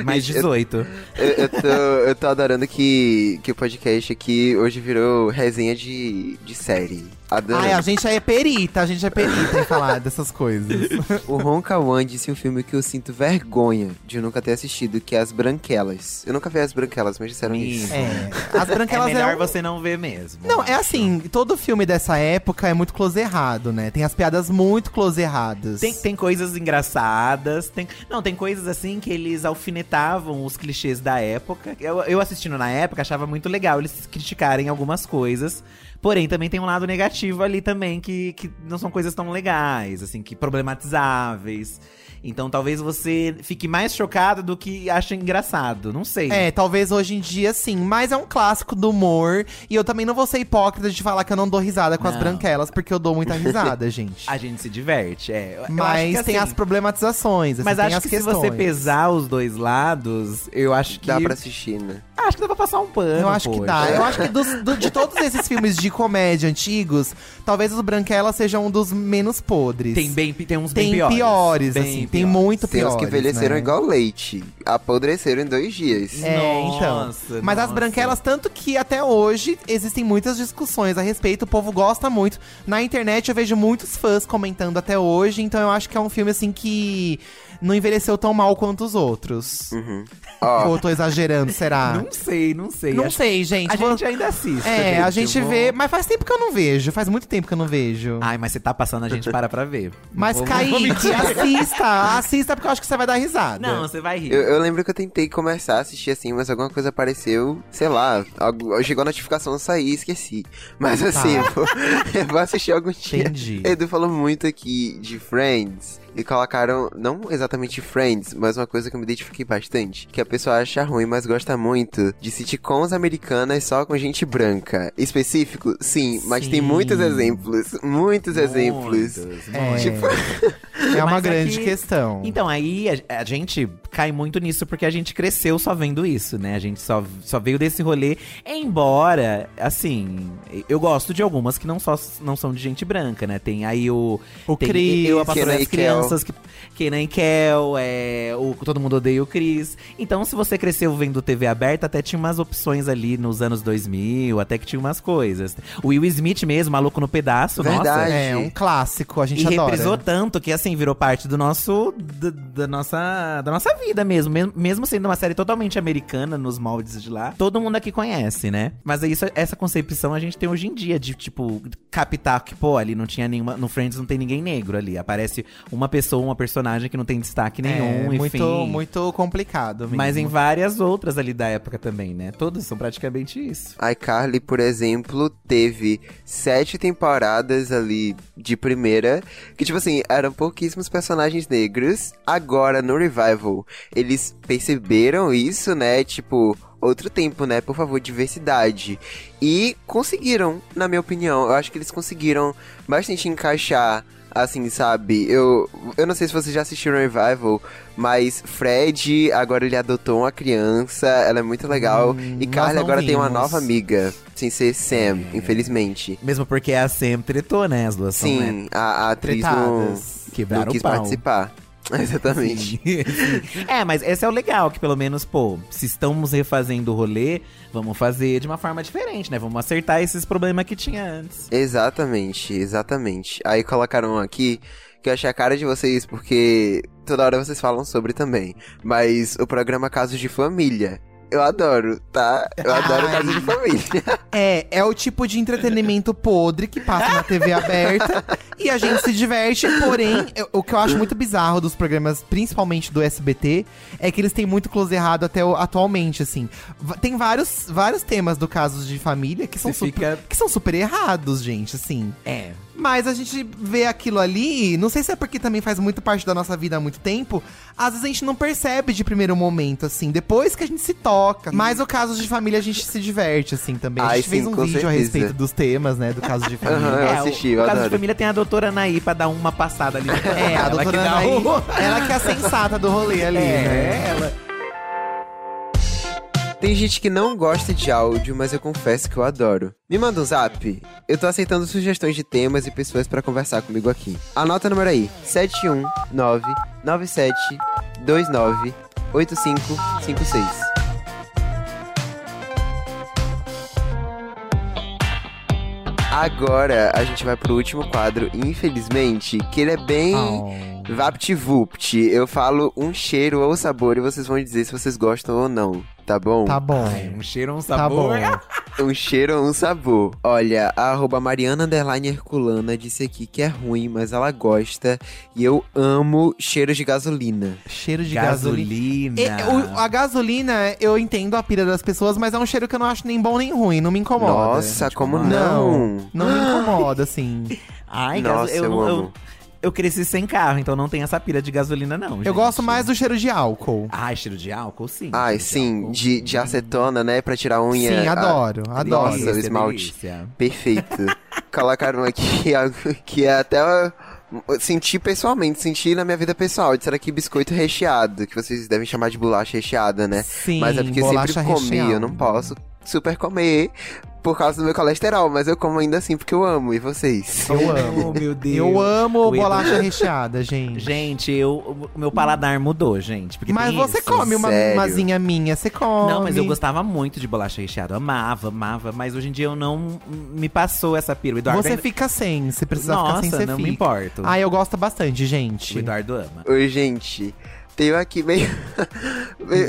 Speaker 3: e mais 18.
Speaker 1: Eu, eu tô, eu tô adorando que, que o podcast aqui hoje virou resenha de, de série.
Speaker 5: Ai, a gente é perita, a gente é perita em falar dessas coisas.
Speaker 1: O Ron Kawan disse um filme que eu sinto vergonha de nunca ter assistido, que é As Branquelas. Eu nunca vi As Branquelas, mas disseram isso.
Speaker 5: É. As
Speaker 3: É
Speaker 5: branquelas
Speaker 3: melhor
Speaker 5: é um-
Speaker 3: você não ver mesmo.
Speaker 5: Não, é assim, todo filme dessa época é muito close errado, né? Tem as piadas muito close erradas.
Speaker 3: Tem, tem coisas engraçadas, tem. Não, tem coisas assim que eles alfinetavam os clichês da época. Eu, eu assistindo na época, achava muito legal eles criticarem algumas coisas. Porém, também tem um lado negativo ali também, que, que não são coisas tão legais, assim, que problematizáveis. Então talvez você fique mais chocado do que acha engraçado. Não sei.
Speaker 5: É, talvez hoje em dia sim, mas é um clássico do humor. E eu também não vou ser hipócrita de falar que eu não dou risada com as
Speaker 3: Não.
Speaker 5: branquelas, porque eu dou muita risada, gente.
Speaker 3: A gente se diverte, é.
Speaker 5: Mas
Speaker 3: acho que,
Speaker 5: tem
Speaker 3: assim,
Speaker 5: as problematizações, assim,
Speaker 3: Mas
Speaker 5: tem
Speaker 3: acho
Speaker 5: as
Speaker 3: que
Speaker 5: questões.
Speaker 3: se você pesar os dois lados, eu acho que.
Speaker 1: Dá pra assistir, né?
Speaker 3: Acho que dá pra passar um pano.
Speaker 5: Eu acho que
Speaker 3: poxa.
Speaker 5: dá. Eu acho que dos- do- de todos esses filmes de comédia antigos, talvez os Branquelas sejam um dos menos podres.
Speaker 3: Tem, bem, tem uns
Speaker 5: Tem
Speaker 3: bem piores.
Speaker 5: piores,
Speaker 3: Bem
Speaker 5: assim. Tem
Speaker 3: piores.
Speaker 5: muito
Speaker 1: Tem
Speaker 5: piores.
Speaker 1: uns que envelheceram
Speaker 5: né?
Speaker 1: igual leite. Apodreceram em dois dias.
Speaker 5: É,
Speaker 3: Nossa,
Speaker 5: então. Mas as
Speaker 3: nossa.
Speaker 5: branquelas, tanto que até hoje existem muitas discussões a respeito, o povo gosta muito. Na internet eu vejo muitos fãs comentando até hoje, então eu acho que é um filme assim que não envelheceu tão mal quanto os outros.
Speaker 1: Uhum. Ó,
Speaker 5: Ou eu tô exagerando, será?
Speaker 3: Não sei, não sei.
Speaker 5: Não
Speaker 3: Acho-
Speaker 5: sei, gente.
Speaker 3: A
Speaker 5: Vou-
Speaker 3: gente ainda assiste.
Speaker 5: É, a gente
Speaker 3: vou-
Speaker 5: vê, mas faz tempo que eu não vejo. Faz muito tempo que eu não vejo.
Speaker 3: Ai, mas você tá passando, a gente para pra ver.
Speaker 5: mas
Speaker 3: Vou-
Speaker 5: Kaique, assista, assista porque eu acho que você vai dar risada.
Speaker 3: Não, você vai rir.
Speaker 1: eu, eu lembro que eu tentei começar a assistir assim, mas alguma coisa apareceu, sei lá, algo- chegou a notificação, eu saí e esqueci. Mas assim, eu, vou, eu vou assistir algum dia.
Speaker 5: Entendi.
Speaker 1: Edu falou muito aqui de Friends. E colocaram, não exatamente Friends, mas uma coisa que eu me identifiquei bastante. Que a pessoa acha ruim, mas gosta muito de sitcoms americanas só com gente branca. Específico? Sim, mas tem
Speaker 5: Sim.
Speaker 1: muitos exemplos. Muitos exemplos.
Speaker 3: Muitos,
Speaker 5: É.
Speaker 3: muitos.
Speaker 1: Tipo,
Speaker 5: É uma
Speaker 3: Mas é
Speaker 5: grande
Speaker 3: que-
Speaker 5: questão.
Speaker 3: Então, aí a, a gente cai muito nisso porque a gente cresceu só vendo isso, né? A gente só, só veio desse rolê. Embora, assim, eu gosto de algumas que não, só, não são de gente branca, né? Tem aí o.
Speaker 5: O
Speaker 3: tem
Speaker 5: Chris,
Speaker 3: Eu, a Patroa
Speaker 1: Kenan
Speaker 3: das
Speaker 1: Kel.
Speaker 3: Crianças, que, Kenan e Kel, é, o Todo Mundo Odeia o Chris. Então, se você cresceu vendo TV aberta, até tinha umas opções ali nos anos 2000, até que tinha umas coisas. O Will Smith mesmo, Maluco no Pedaço, nossa.
Speaker 1: Verdade.
Speaker 5: É um clássico, a gente
Speaker 3: E
Speaker 5: adora.
Speaker 3: reprisou tanto que, assim, virou parte do nosso. Da, da nossa, da nossa vida mesmo, mesmo, mesmo sendo uma série totalmente americana nos moldes de lá. Todo mundo aqui conhece, né? Mas é isso, essa concepção a gente tem hoje em dia de tipo captar que pô, ali não tinha nenhuma, no Friends não tem ninguém negro ali, aparece uma pessoa, uma personagem que não tem destaque nenhum,
Speaker 5: é,
Speaker 3: enfim.
Speaker 5: muito, muito complicado mesmo.
Speaker 3: Mas em várias outras ali da época também, né? Todas são praticamente isso.
Speaker 1: iCarly, por exemplo, teve sete temporadas ali de primeira, que, tipo assim, eram pouquíssimos personagens negros. Agora, no Revival, eles perceberam isso, né? Tipo, outro tempo, né? Por favor, diversidade. E conseguiram, na minha opinião. Eu acho que eles conseguiram bastante encaixar. Assim, sabe? Eu, eu não sei se vocês já assistiram Revival, mas Fred, agora ele adotou uma criança, ela é muito legal.
Speaker 5: Hum,
Speaker 1: e Carly
Speaker 5: não
Speaker 1: agora tem uma
Speaker 5: vimos.
Speaker 1: nova amiga, sem ser Sam, infelizmente.
Speaker 3: Mesmo porque a Sam tretou, né? As duas são, né?
Speaker 1: Sim, a, a atriz não,
Speaker 5: Tretadas.
Speaker 3: Quebraram
Speaker 1: não quis
Speaker 3: pau.
Speaker 1: participar. Exatamente.
Speaker 3: é, mas esse é o legal, que pelo menos, pô, se estamos refazendo o rolê, vamos fazer de uma forma diferente, né? Vamos acertar esses problemas que tinha antes.
Speaker 1: Exatamente, exatamente. Aí colocaram aqui que eu achei a cara de vocês porque toda hora vocês falam sobre também. Mas o programa Casos de Família. Eu adoro, tá? Eu adoro
Speaker 5: Ai.
Speaker 1: Casos de Família.
Speaker 5: É, é o tipo de entretenimento podre que passa na TV aberta e a gente se diverte, porém, eu- o que eu acho muito bizarro dos programas, principalmente do SBT, é que eles têm muito close errado até o- atualmente, assim. Tem vários, vários temas do Casos de Família que são, super,
Speaker 3: fica-
Speaker 5: que são super errados, gente, assim.
Speaker 3: É.
Speaker 5: Mas a gente vê aquilo ali, não sei se é porque também faz muito parte da nossa vida há muito tempo, às vezes a gente não percebe de primeiro momento, assim, depois que a gente se toca. Mas o caso de família a gente se diverte, assim, também. a
Speaker 1: Ai,
Speaker 5: gente fez
Speaker 1: sim,
Speaker 5: um
Speaker 1: com
Speaker 5: vídeo a
Speaker 1: certeza.
Speaker 5: respeito dos temas, né, do caso de família.
Speaker 1: Aham. Eu
Speaker 3: é,
Speaker 1: assisti,
Speaker 3: o,
Speaker 1: eu
Speaker 3: o caso de
Speaker 1: adoro.
Speaker 3: família tem a doutora Anaí pra dar uma passada ali.
Speaker 5: É, a
Speaker 3: Ela
Speaker 5: doutora
Speaker 3: que dá
Speaker 5: Anaí,
Speaker 3: o-
Speaker 5: ela que é a sensata do rolê ali, né?
Speaker 3: É, ela.
Speaker 1: Tem gente que não gosta de áudio, mas eu confesso que eu adoro. Me manda um zap. Eu tô aceitando sugestões de temas e pessoas pra conversar comigo aqui. Anota o número aí: 719 97 29 8556. Agora a gente vai pro último quadro, infelizmente, que ele é bem
Speaker 5: Oh.
Speaker 1: VaptVupt. Eu falo um cheiro ou sabor e vocês vão dizer se vocês gostam ou não, tá bom?
Speaker 5: Tá bom.
Speaker 3: Um cheiro, um
Speaker 5: Tá bom.
Speaker 3: sabor.
Speaker 1: Um cheiro ou um sabor. Olha, a arroba Mariana Underline Herculana disse aqui que é ruim, mas ela gosta. E eu amo cheiros de gasolina.
Speaker 5: Cheiro de gasolina.
Speaker 3: Gasolina.
Speaker 5: E, o- a gasolina, eu entendo a pira das pessoas, mas é um cheiro que eu não acho nem bom nem ruim, não me incomoda.
Speaker 1: Nossa, como
Speaker 3: incomoda?
Speaker 1: não?
Speaker 5: Não me incomoda, assim.
Speaker 3: Ai,
Speaker 1: Nossa,
Speaker 3: gaso- eu,
Speaker 1: eu
Speaker 3: não- eu. Eu cresci sem carro, então não tem essa pira de gasolina, não.
Speaker 5: Eu
Speaker 3: gente.
Speaker 5: gosto mais do cheiro de álcool.
Speaker 3: Ai, cheiro de álcool, sim.
Speaker 1: Ai,
Speaker 3: cheiro
Speaker 1: sim,
Speaker 3: álcool.
Speaker 1: de, de acetona, né? Pra tirar a unha.
Speaker 5: Sim,
Speaker 1: Ah,
Speaker 5: adoro, adoro.
Speaker 1: Nossa, o
Speaker 3: Delícia,
Speaker 1: esmalte.
Speaker 3: delícia.
Speaker 1: Perfeito. Colocaram aqui algo que é até. eu Senti pessoalmente, senti na minha vida pessoal. Disseram aqui biscoito recheado, que vocês devem chamar de bolacha recheada, né?
Speaker 5: Sim,
Speaker 1: Mas é porque eu sempre comi,
Speaker 5: recheada.
Speaker 1: eu não posso super comer por causa do meu colesterol, mas eu como ainda assim porque eu amo. E vocês?
Speaker 5: Eu amo.
Speaker 3: Meu Deus.
Speaker 5: Eu amo
Speaker 3: O Edu-
Speaker 5: bolacha recheada, gente.
Speaker 3: Gente, eu, o meu paladar mudou, gente. Porque
Speaker 5: Mas você
Speaker 3: isso.
Speaker 5: come uma
Speaker 1: sério.
Speaker 5: mazinha minha, você come.
Speaker 3: Não, mas eu gostava muito de bolacha recheada. Eu amava, amava. Mas hoje em dia eu não me passou essa pira. O Eduardo
Speaker 5: Você
Speaker 3: ainda-
Speaker 5: fica sem, se precisar
Speaker 3: Nossa,
Speaker 5: ficar sem, você
Speaker 3: não
Speaker 5: fica.
Speaker 3: me importo.
Speaker 5: Ah, eu gosto bastante,
Speaker 3: O
Speaker 5: gente.
Speaker 3: Eduardo ama.
Speaker 1: Oi, gente. Tenho aqui meio.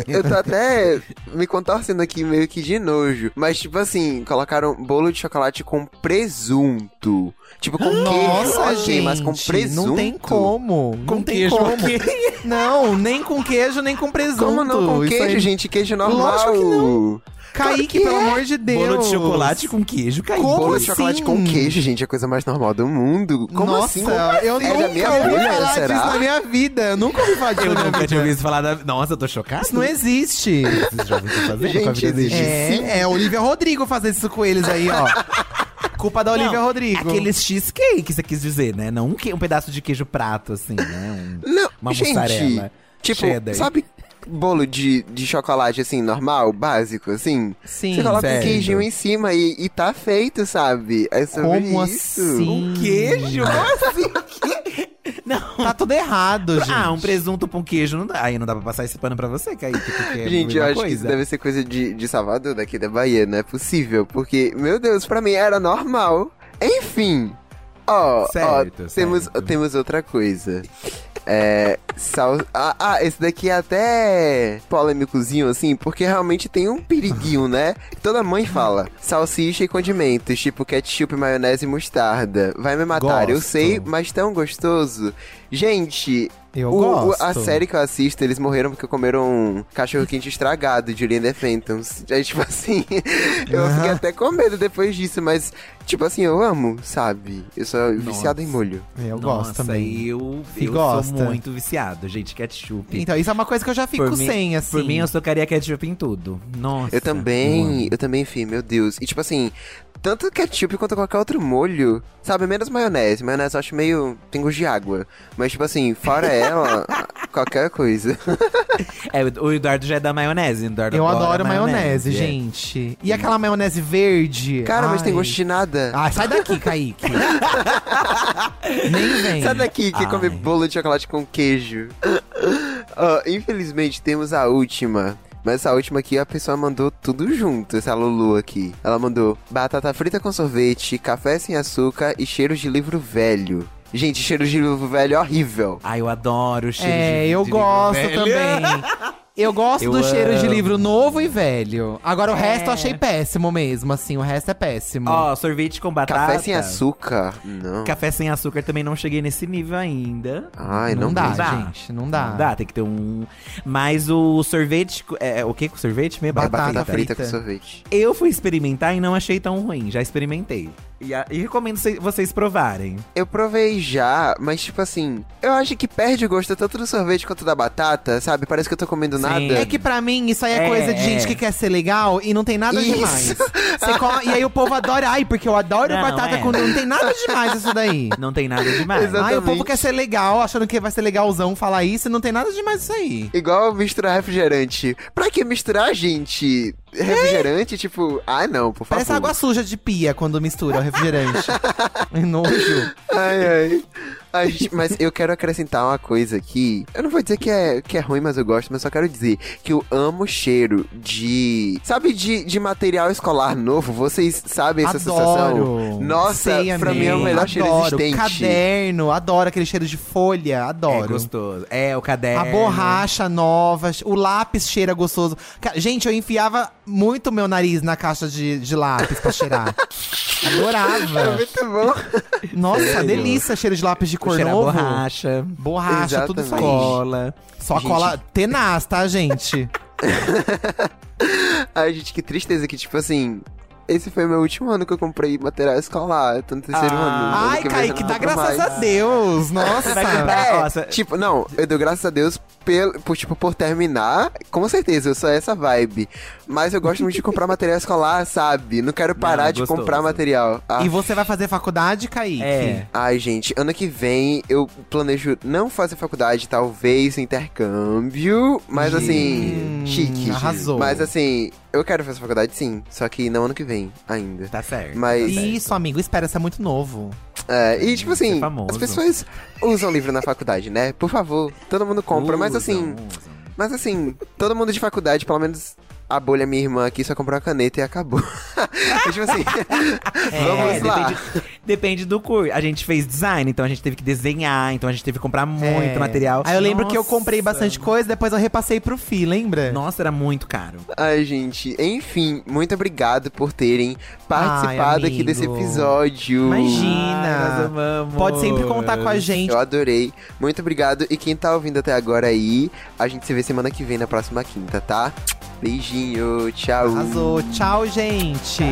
Speaker 1: eu tô até me contorcendo aqui meio que de nojo. Mas, tipo assim, colocaram bolo de chocolate com presunto. Tipo, com queijo,
Speaker 5: Nossa,
Speaker 1: ok,
Speaker 5: gente,
Speaker 1: mas com presunto.
Speaker 5: não tem como.
Speaker 3: Com
Speaker 5: não tem
Speaker 3: queijo,
Speaker 5: como.
Speaker 3: ok.
Speaker 5: Não, nem com queijo, nem com presunto.
Speaker 1: Como não com
Speaker 5: Isso
Speaker 1: queijo,
Speaker 5: aí-
Speaker 1: gente? Queijo normal.
Speaker 5: Lógico que não. Kaique,
Speaker 1: que
Speaker 5: pelo
Speaker 1: é.
Speaker 5: amor de Deus.
Speaker 3: Bolo de chocolate com queijo, caiu.
Speaker 5: Como
Speaker 1: Bolo de chocolate
Speaker 5: assim?
Speaker 1: com queijo, gente, é a coisa mais normal do mundo. Como
Speaker 5: Nossa,
Speaker 1: assim?
Speaker 5: eu
Speaker 1: é
Speaker 5: nunca
Speaker 1: minha
Speaker 5: ouvi
Speaker 1: bolha,
Speaker 5: falar
Speaker 1: será?
Speaker 5: disso na minha vida. Eu nunca ouvi falar disso
Speaker 3: Eu
Speaker 5: na minha
Speaker 3: nunca tinha ouvido falar da. Nossa, eu tô chocado.
Speaker 5: Isso não existe.
Speaker 3: Esses jovens estão fazendo
Speaker 1: Gente, existe.
Speaker 5: É, é Olivia Rodrigo fazer isso com eles aí, ó. Culpa da Olivia
Speaker 3: Não,
Speaker 5: Rodrigo.
Speaker 3: Aqueles cheesecake que você quis dizer, né? Não um, que- um pedaço de queijo prato, assim, né? Um-
Speaker 1: Não,
Speaker 3: uma
Speaker 1: gente,
Speaker 3: mussarela.
Speaker 1: tipo,
Speaker 3: cheddar.
Speaker 1: sabe bolo de, de chocolate, assim, normal, básico, assim?
Speaker 5: Sim.
Speaker 1: Você coloca
Speaker 3: sério.
Speaker 1: um queijinho em cima e, e tá feito, sabe? É sobre
Speaker 5: Como
Speaker 1: isso.
Speaker 5: assim?
Speaker 3: Queijo? Não.
Speaker 5: Tá tudo errado, gente.
Speaker 3: Ah, um presunto com queijo não dá. Aí não dá pra passar esse pano pra você, Kaique, porque é
Speaker 1: Gente, eu acho que isso deve ser coisa de, de Salvador, daqui da Bahia, não é possível. Porque, meu Deus, pra mim era normal. Enfim. Ó, ó,
Speaker 3: Certo,
Speaker 1: temos,
Speaker 3: certo.
Speaker 1: temos outra coisa. É, Sal... Ah, ah, esse daqui é até polêmicozinho, assim, porque realmente tem um periguinho, né? Toda mãe fala, salsicha e condimentos, tipo ketchup, maionese e mostarda. Vai me matar, eu
Speaker 5: Gosto.
Speaker 1: sei, mas tão gostoso. Gente,
Speaker 5: Eu
Speaker 1: o- o-
Speaker 5: gosto.
Speaker 1: a série que eu assisto, eles morreram porque comeram um cachorro quente estragado de Linda Phantoms. Aí, tipo assim, eu fiquei até com medo depois disso, mas, tipo assim, eu amo, sabe? Eu sou viciado em molho.
Speaker 5: Eu
Speaker 3: Nossa,
Speaker 5: gosto também.
Speaker 3: eu, eu
Speaker 5: gosta.
Speaker 3: sou muito viciado, gente, ketchup.
Speaker 5: Então, isso é uma coisa que eu já fico
Speaker 3: por mim,
Speaker 5: sem, assim.
Speaker 3: Por mim, eu socaria ketchup em tudo. Nossa.
Speaker 1: Eu também,
Speaker 3: amo.
Speaker 1: eu também, enfim, meu Deus. E tipo assim, tanto ketchup quanto qualquer outro molho, sabe? Menos maionese. Maionese eu acho meio. tem gosto de água. Mas, tipo assim, fora ela, qualquer coisa.
Speaker 3: É, o Eduardo já é da maionese. Eduardo
Speaker 5: Eu adoro maionese,
Speaker 3: é.
Speaker 5: gente. E aquela maionese verde?
Speaker 1: Cara, mas tem
Speaker 5: Ai.
Speaker 1: gosto de nada.
Speaker 5: Ah, sai daqui, Kaique. Nem vem.
Speaker 1: Sai daqui que
Speaker 3: Ai.
Speaker 1: come bolo de chocolate com queijo. Ó, infelizmente, temos a última. Mas essa última aqui, a pessoa mandou tudo junto, essa Lulu aqui. Ela mandou batata frita com sorvete, café sem açúcar e cheiros de livro velho. Gente, cheiro de livro velho é horrível.
Speaker 3: Ai, eu adoro o cheiro
Speaker 5: É,
Speaker 3: de
Speaker 5: eu
Speaker 3: de livro
Speaker 5: gosto
Speaker 3: velho.
Speaker 5: também. Eu gosto
Speaker 3: Eu
Speaker 5: do cheiro de
Speaker 3: amo.
Speaker 5: livro novo e velho. Agora o
Speaker 3: É.
Speaker 5: resto eu achei péssimo mesmo, assim, o resto é péssimo.
Speaker 3: Ó, sorvete com batata.
Speaker 1: Café sem açúcar? Não.
Speaker 3: Café sem açúcar também não cheguei nesse nível ainda.
Speaker 1: Ai,
Speaker 5: não,
Speaker 1: não,
Speaker 5: dá,
Speaker 3: dá.
Speaker 5: gente, não dá.
Speaker 3: Não dá, tem que ter um. Mas o sorvete. É, o que com sorvete mesmo?
Speaker 5: Batata
Speaker 1: Batata frita
Speaker 5: frita.
Speaker 1: com sorvete.
Speaker 3: Eu fui experimentar e não achei tão ruim. Já experimentei. E, a- e recomendo se- vocês provarem.
Speaker 1: Eu provei já, mas tipo assim, eu acho que perde o gosto tanto do sorvete quanto da batata, sabe? Parece que eu tô comendo
Speaker 3: Sim.
Speaker 1: nada.
Speaker 5: É que pra mim isso aí é,
Speaker 3: É,
Speaker 5: coisa de gente que quer ser legal e não tem nada
Speaker 1: Isso.
Speaker 5: demais. Você come- e aí o povo adora, ai, porque eu adoro
Speaker 3: Não,
Speaker 5: batata
Speaker 3: é.
Speaker 5: com não tem nada demais isso daí.
Speaker 3: Não tem nada demais.
Speaker 1: Exato.
Speaker 5: Ai, o povo
Speaker 1: Exatamente.
Speaker 5: quer ser legal, achando que vai ser legalzão falar isso e não tem nada demais isso aí.
Speaker 1: Igual misturar refrigerante. Pra que misturar, gente? Refrigerante, tipo, ai não, por favor.
Speaker 5: Parece água suja de pia quando mistura o refrigerante. É nojo.
Speaker 1: Ai, ai. Mas eu quero acrescentar uma coisa aqui. Eu não vou dizer que é, que é ruim, mas eu gosto, mas só quero dizer que eu amo o cheiro de. Sabe, de, de material escolar novo? Vocês sabem essa
Speaker 5: adoro.
Speaker 1: sensação? Nossa,
Speaker 5: Sei,
Speaker 1: pra mim é o melhor cheiro
Speaker 5: adoro.
Speaker 1: existente.
Speaker 5: Caderno, adoro aquele cheiro de folha,
Speaker 3: É
Speaker 5: adoro.
Speaker 3: gostoso. É, o caderno.
Speaker 5: A borracha nova, o lápis cheira gostoso. Gente, eu enfiava muito meu nariz na caixa de, de lápis pra cheirar.
Speaker 1: É
Speaker 5: Adorava.
Speaker 1: muito bom.
Speaker 5: Nossa, delícia, cheiro de lápis de cor novo.
Speaker 3: borracha.
Speaker 5: Borracha, tudo isso aí.
Speaker 1: Exatamente.
Speaker 3: Cola.
Speaker 5: Só
Speaker 1: Gente.
Speaker 5: cola tenaz, tá, gente?
Speaker 1: Ai, gente, que tristeza que, tipo assim. Esse foi meu último ano que eu comprei material escolar. Eu tô no terceiro
Speaker 3: Ah.
Speaker 1: ano. Ano
Speaker 5: Ai, Kaique,
Speaker 1: não
Speaker 5: dá graças
Speaker 1: mais.
Speaker 5: a Deus. Nossa.
Speaker 3: vai comprar-
Speaker 1: É,
Speaker 3: Nossa.
Speaker 1: tipo, não, eu dou graças a Deus pel- por, tipo, por terminar. Com certeza, eu sou essa vibe. Mas eu gosto muito de comprar material escolar, sabe? Não quero parar de
Speaker 3: gostoso.
Speaker 1: comprar material. Ah,
Speaker 5: E você vai fazer faculdade, Kaique?
Speaker 3: É.
Speaker 1: Ai, gente, ano que vem eu planejo não fazer faculdade, talvez intercâmbio, mas assim,
Speaker 5: Hum,
Speaker 1: chique.
Speaker 5: arrasou.
Speaker 1: Mas assim, eu quero fazer faculdade sim, só que não ano que vem ainda.
Speaker 3: Tá certo.
Speaker 1: Mas-
Speaker 3: tá certo.
Speaker 5: Isso, amigo, espera, você é muito novo.
Speaker 1: É, e tipo assim, as pessoas usam livro na faculdade, né? Por favor, todo mundo compra, mas
Speaker 3: Usam,
Speaker 1: assim,
Speaker 3: usam.
Speaker 1: mas assim, todo mundo de faculdade, pelo menos a bolha minha irmã aqui só comprou uma caneta e acabou. Mas, tipo assim, vamos
Speaker 3: É,
Speaker 1: lá.
Speaker 3: Depende, depende do curso. A gente fez design, então a gente teve que desenhar, então a gente teve que comprar muito
Speaker 5: É.
Speaker 3: material.
Speaker 5: Aí eu lembro que eu comprei
Speaker 3: Nossa.
Speaker 5: bastante coisa, depois eu repassei pro Fi, lembra?
Speaker 3: Nossa, era muito caro.
Speaker 1: Ai, gente, enfim, muito obrigado por terem participado aqui
Speaker 5: amigo.
Speaker 1: desse episódio.
Speaker 5: Imagina.
Speaker 3: Ai.
Speaker 5: Pode sempre contar com a gente.
Speaker 1: Eu adorei. Muito obrigado. E quem tá ouvindo até agora aí, a gente se vê semana que vem na próxima quinta, tá? Beijinho, tchau.
Speaker 5: Arrasou. Tchau, gente.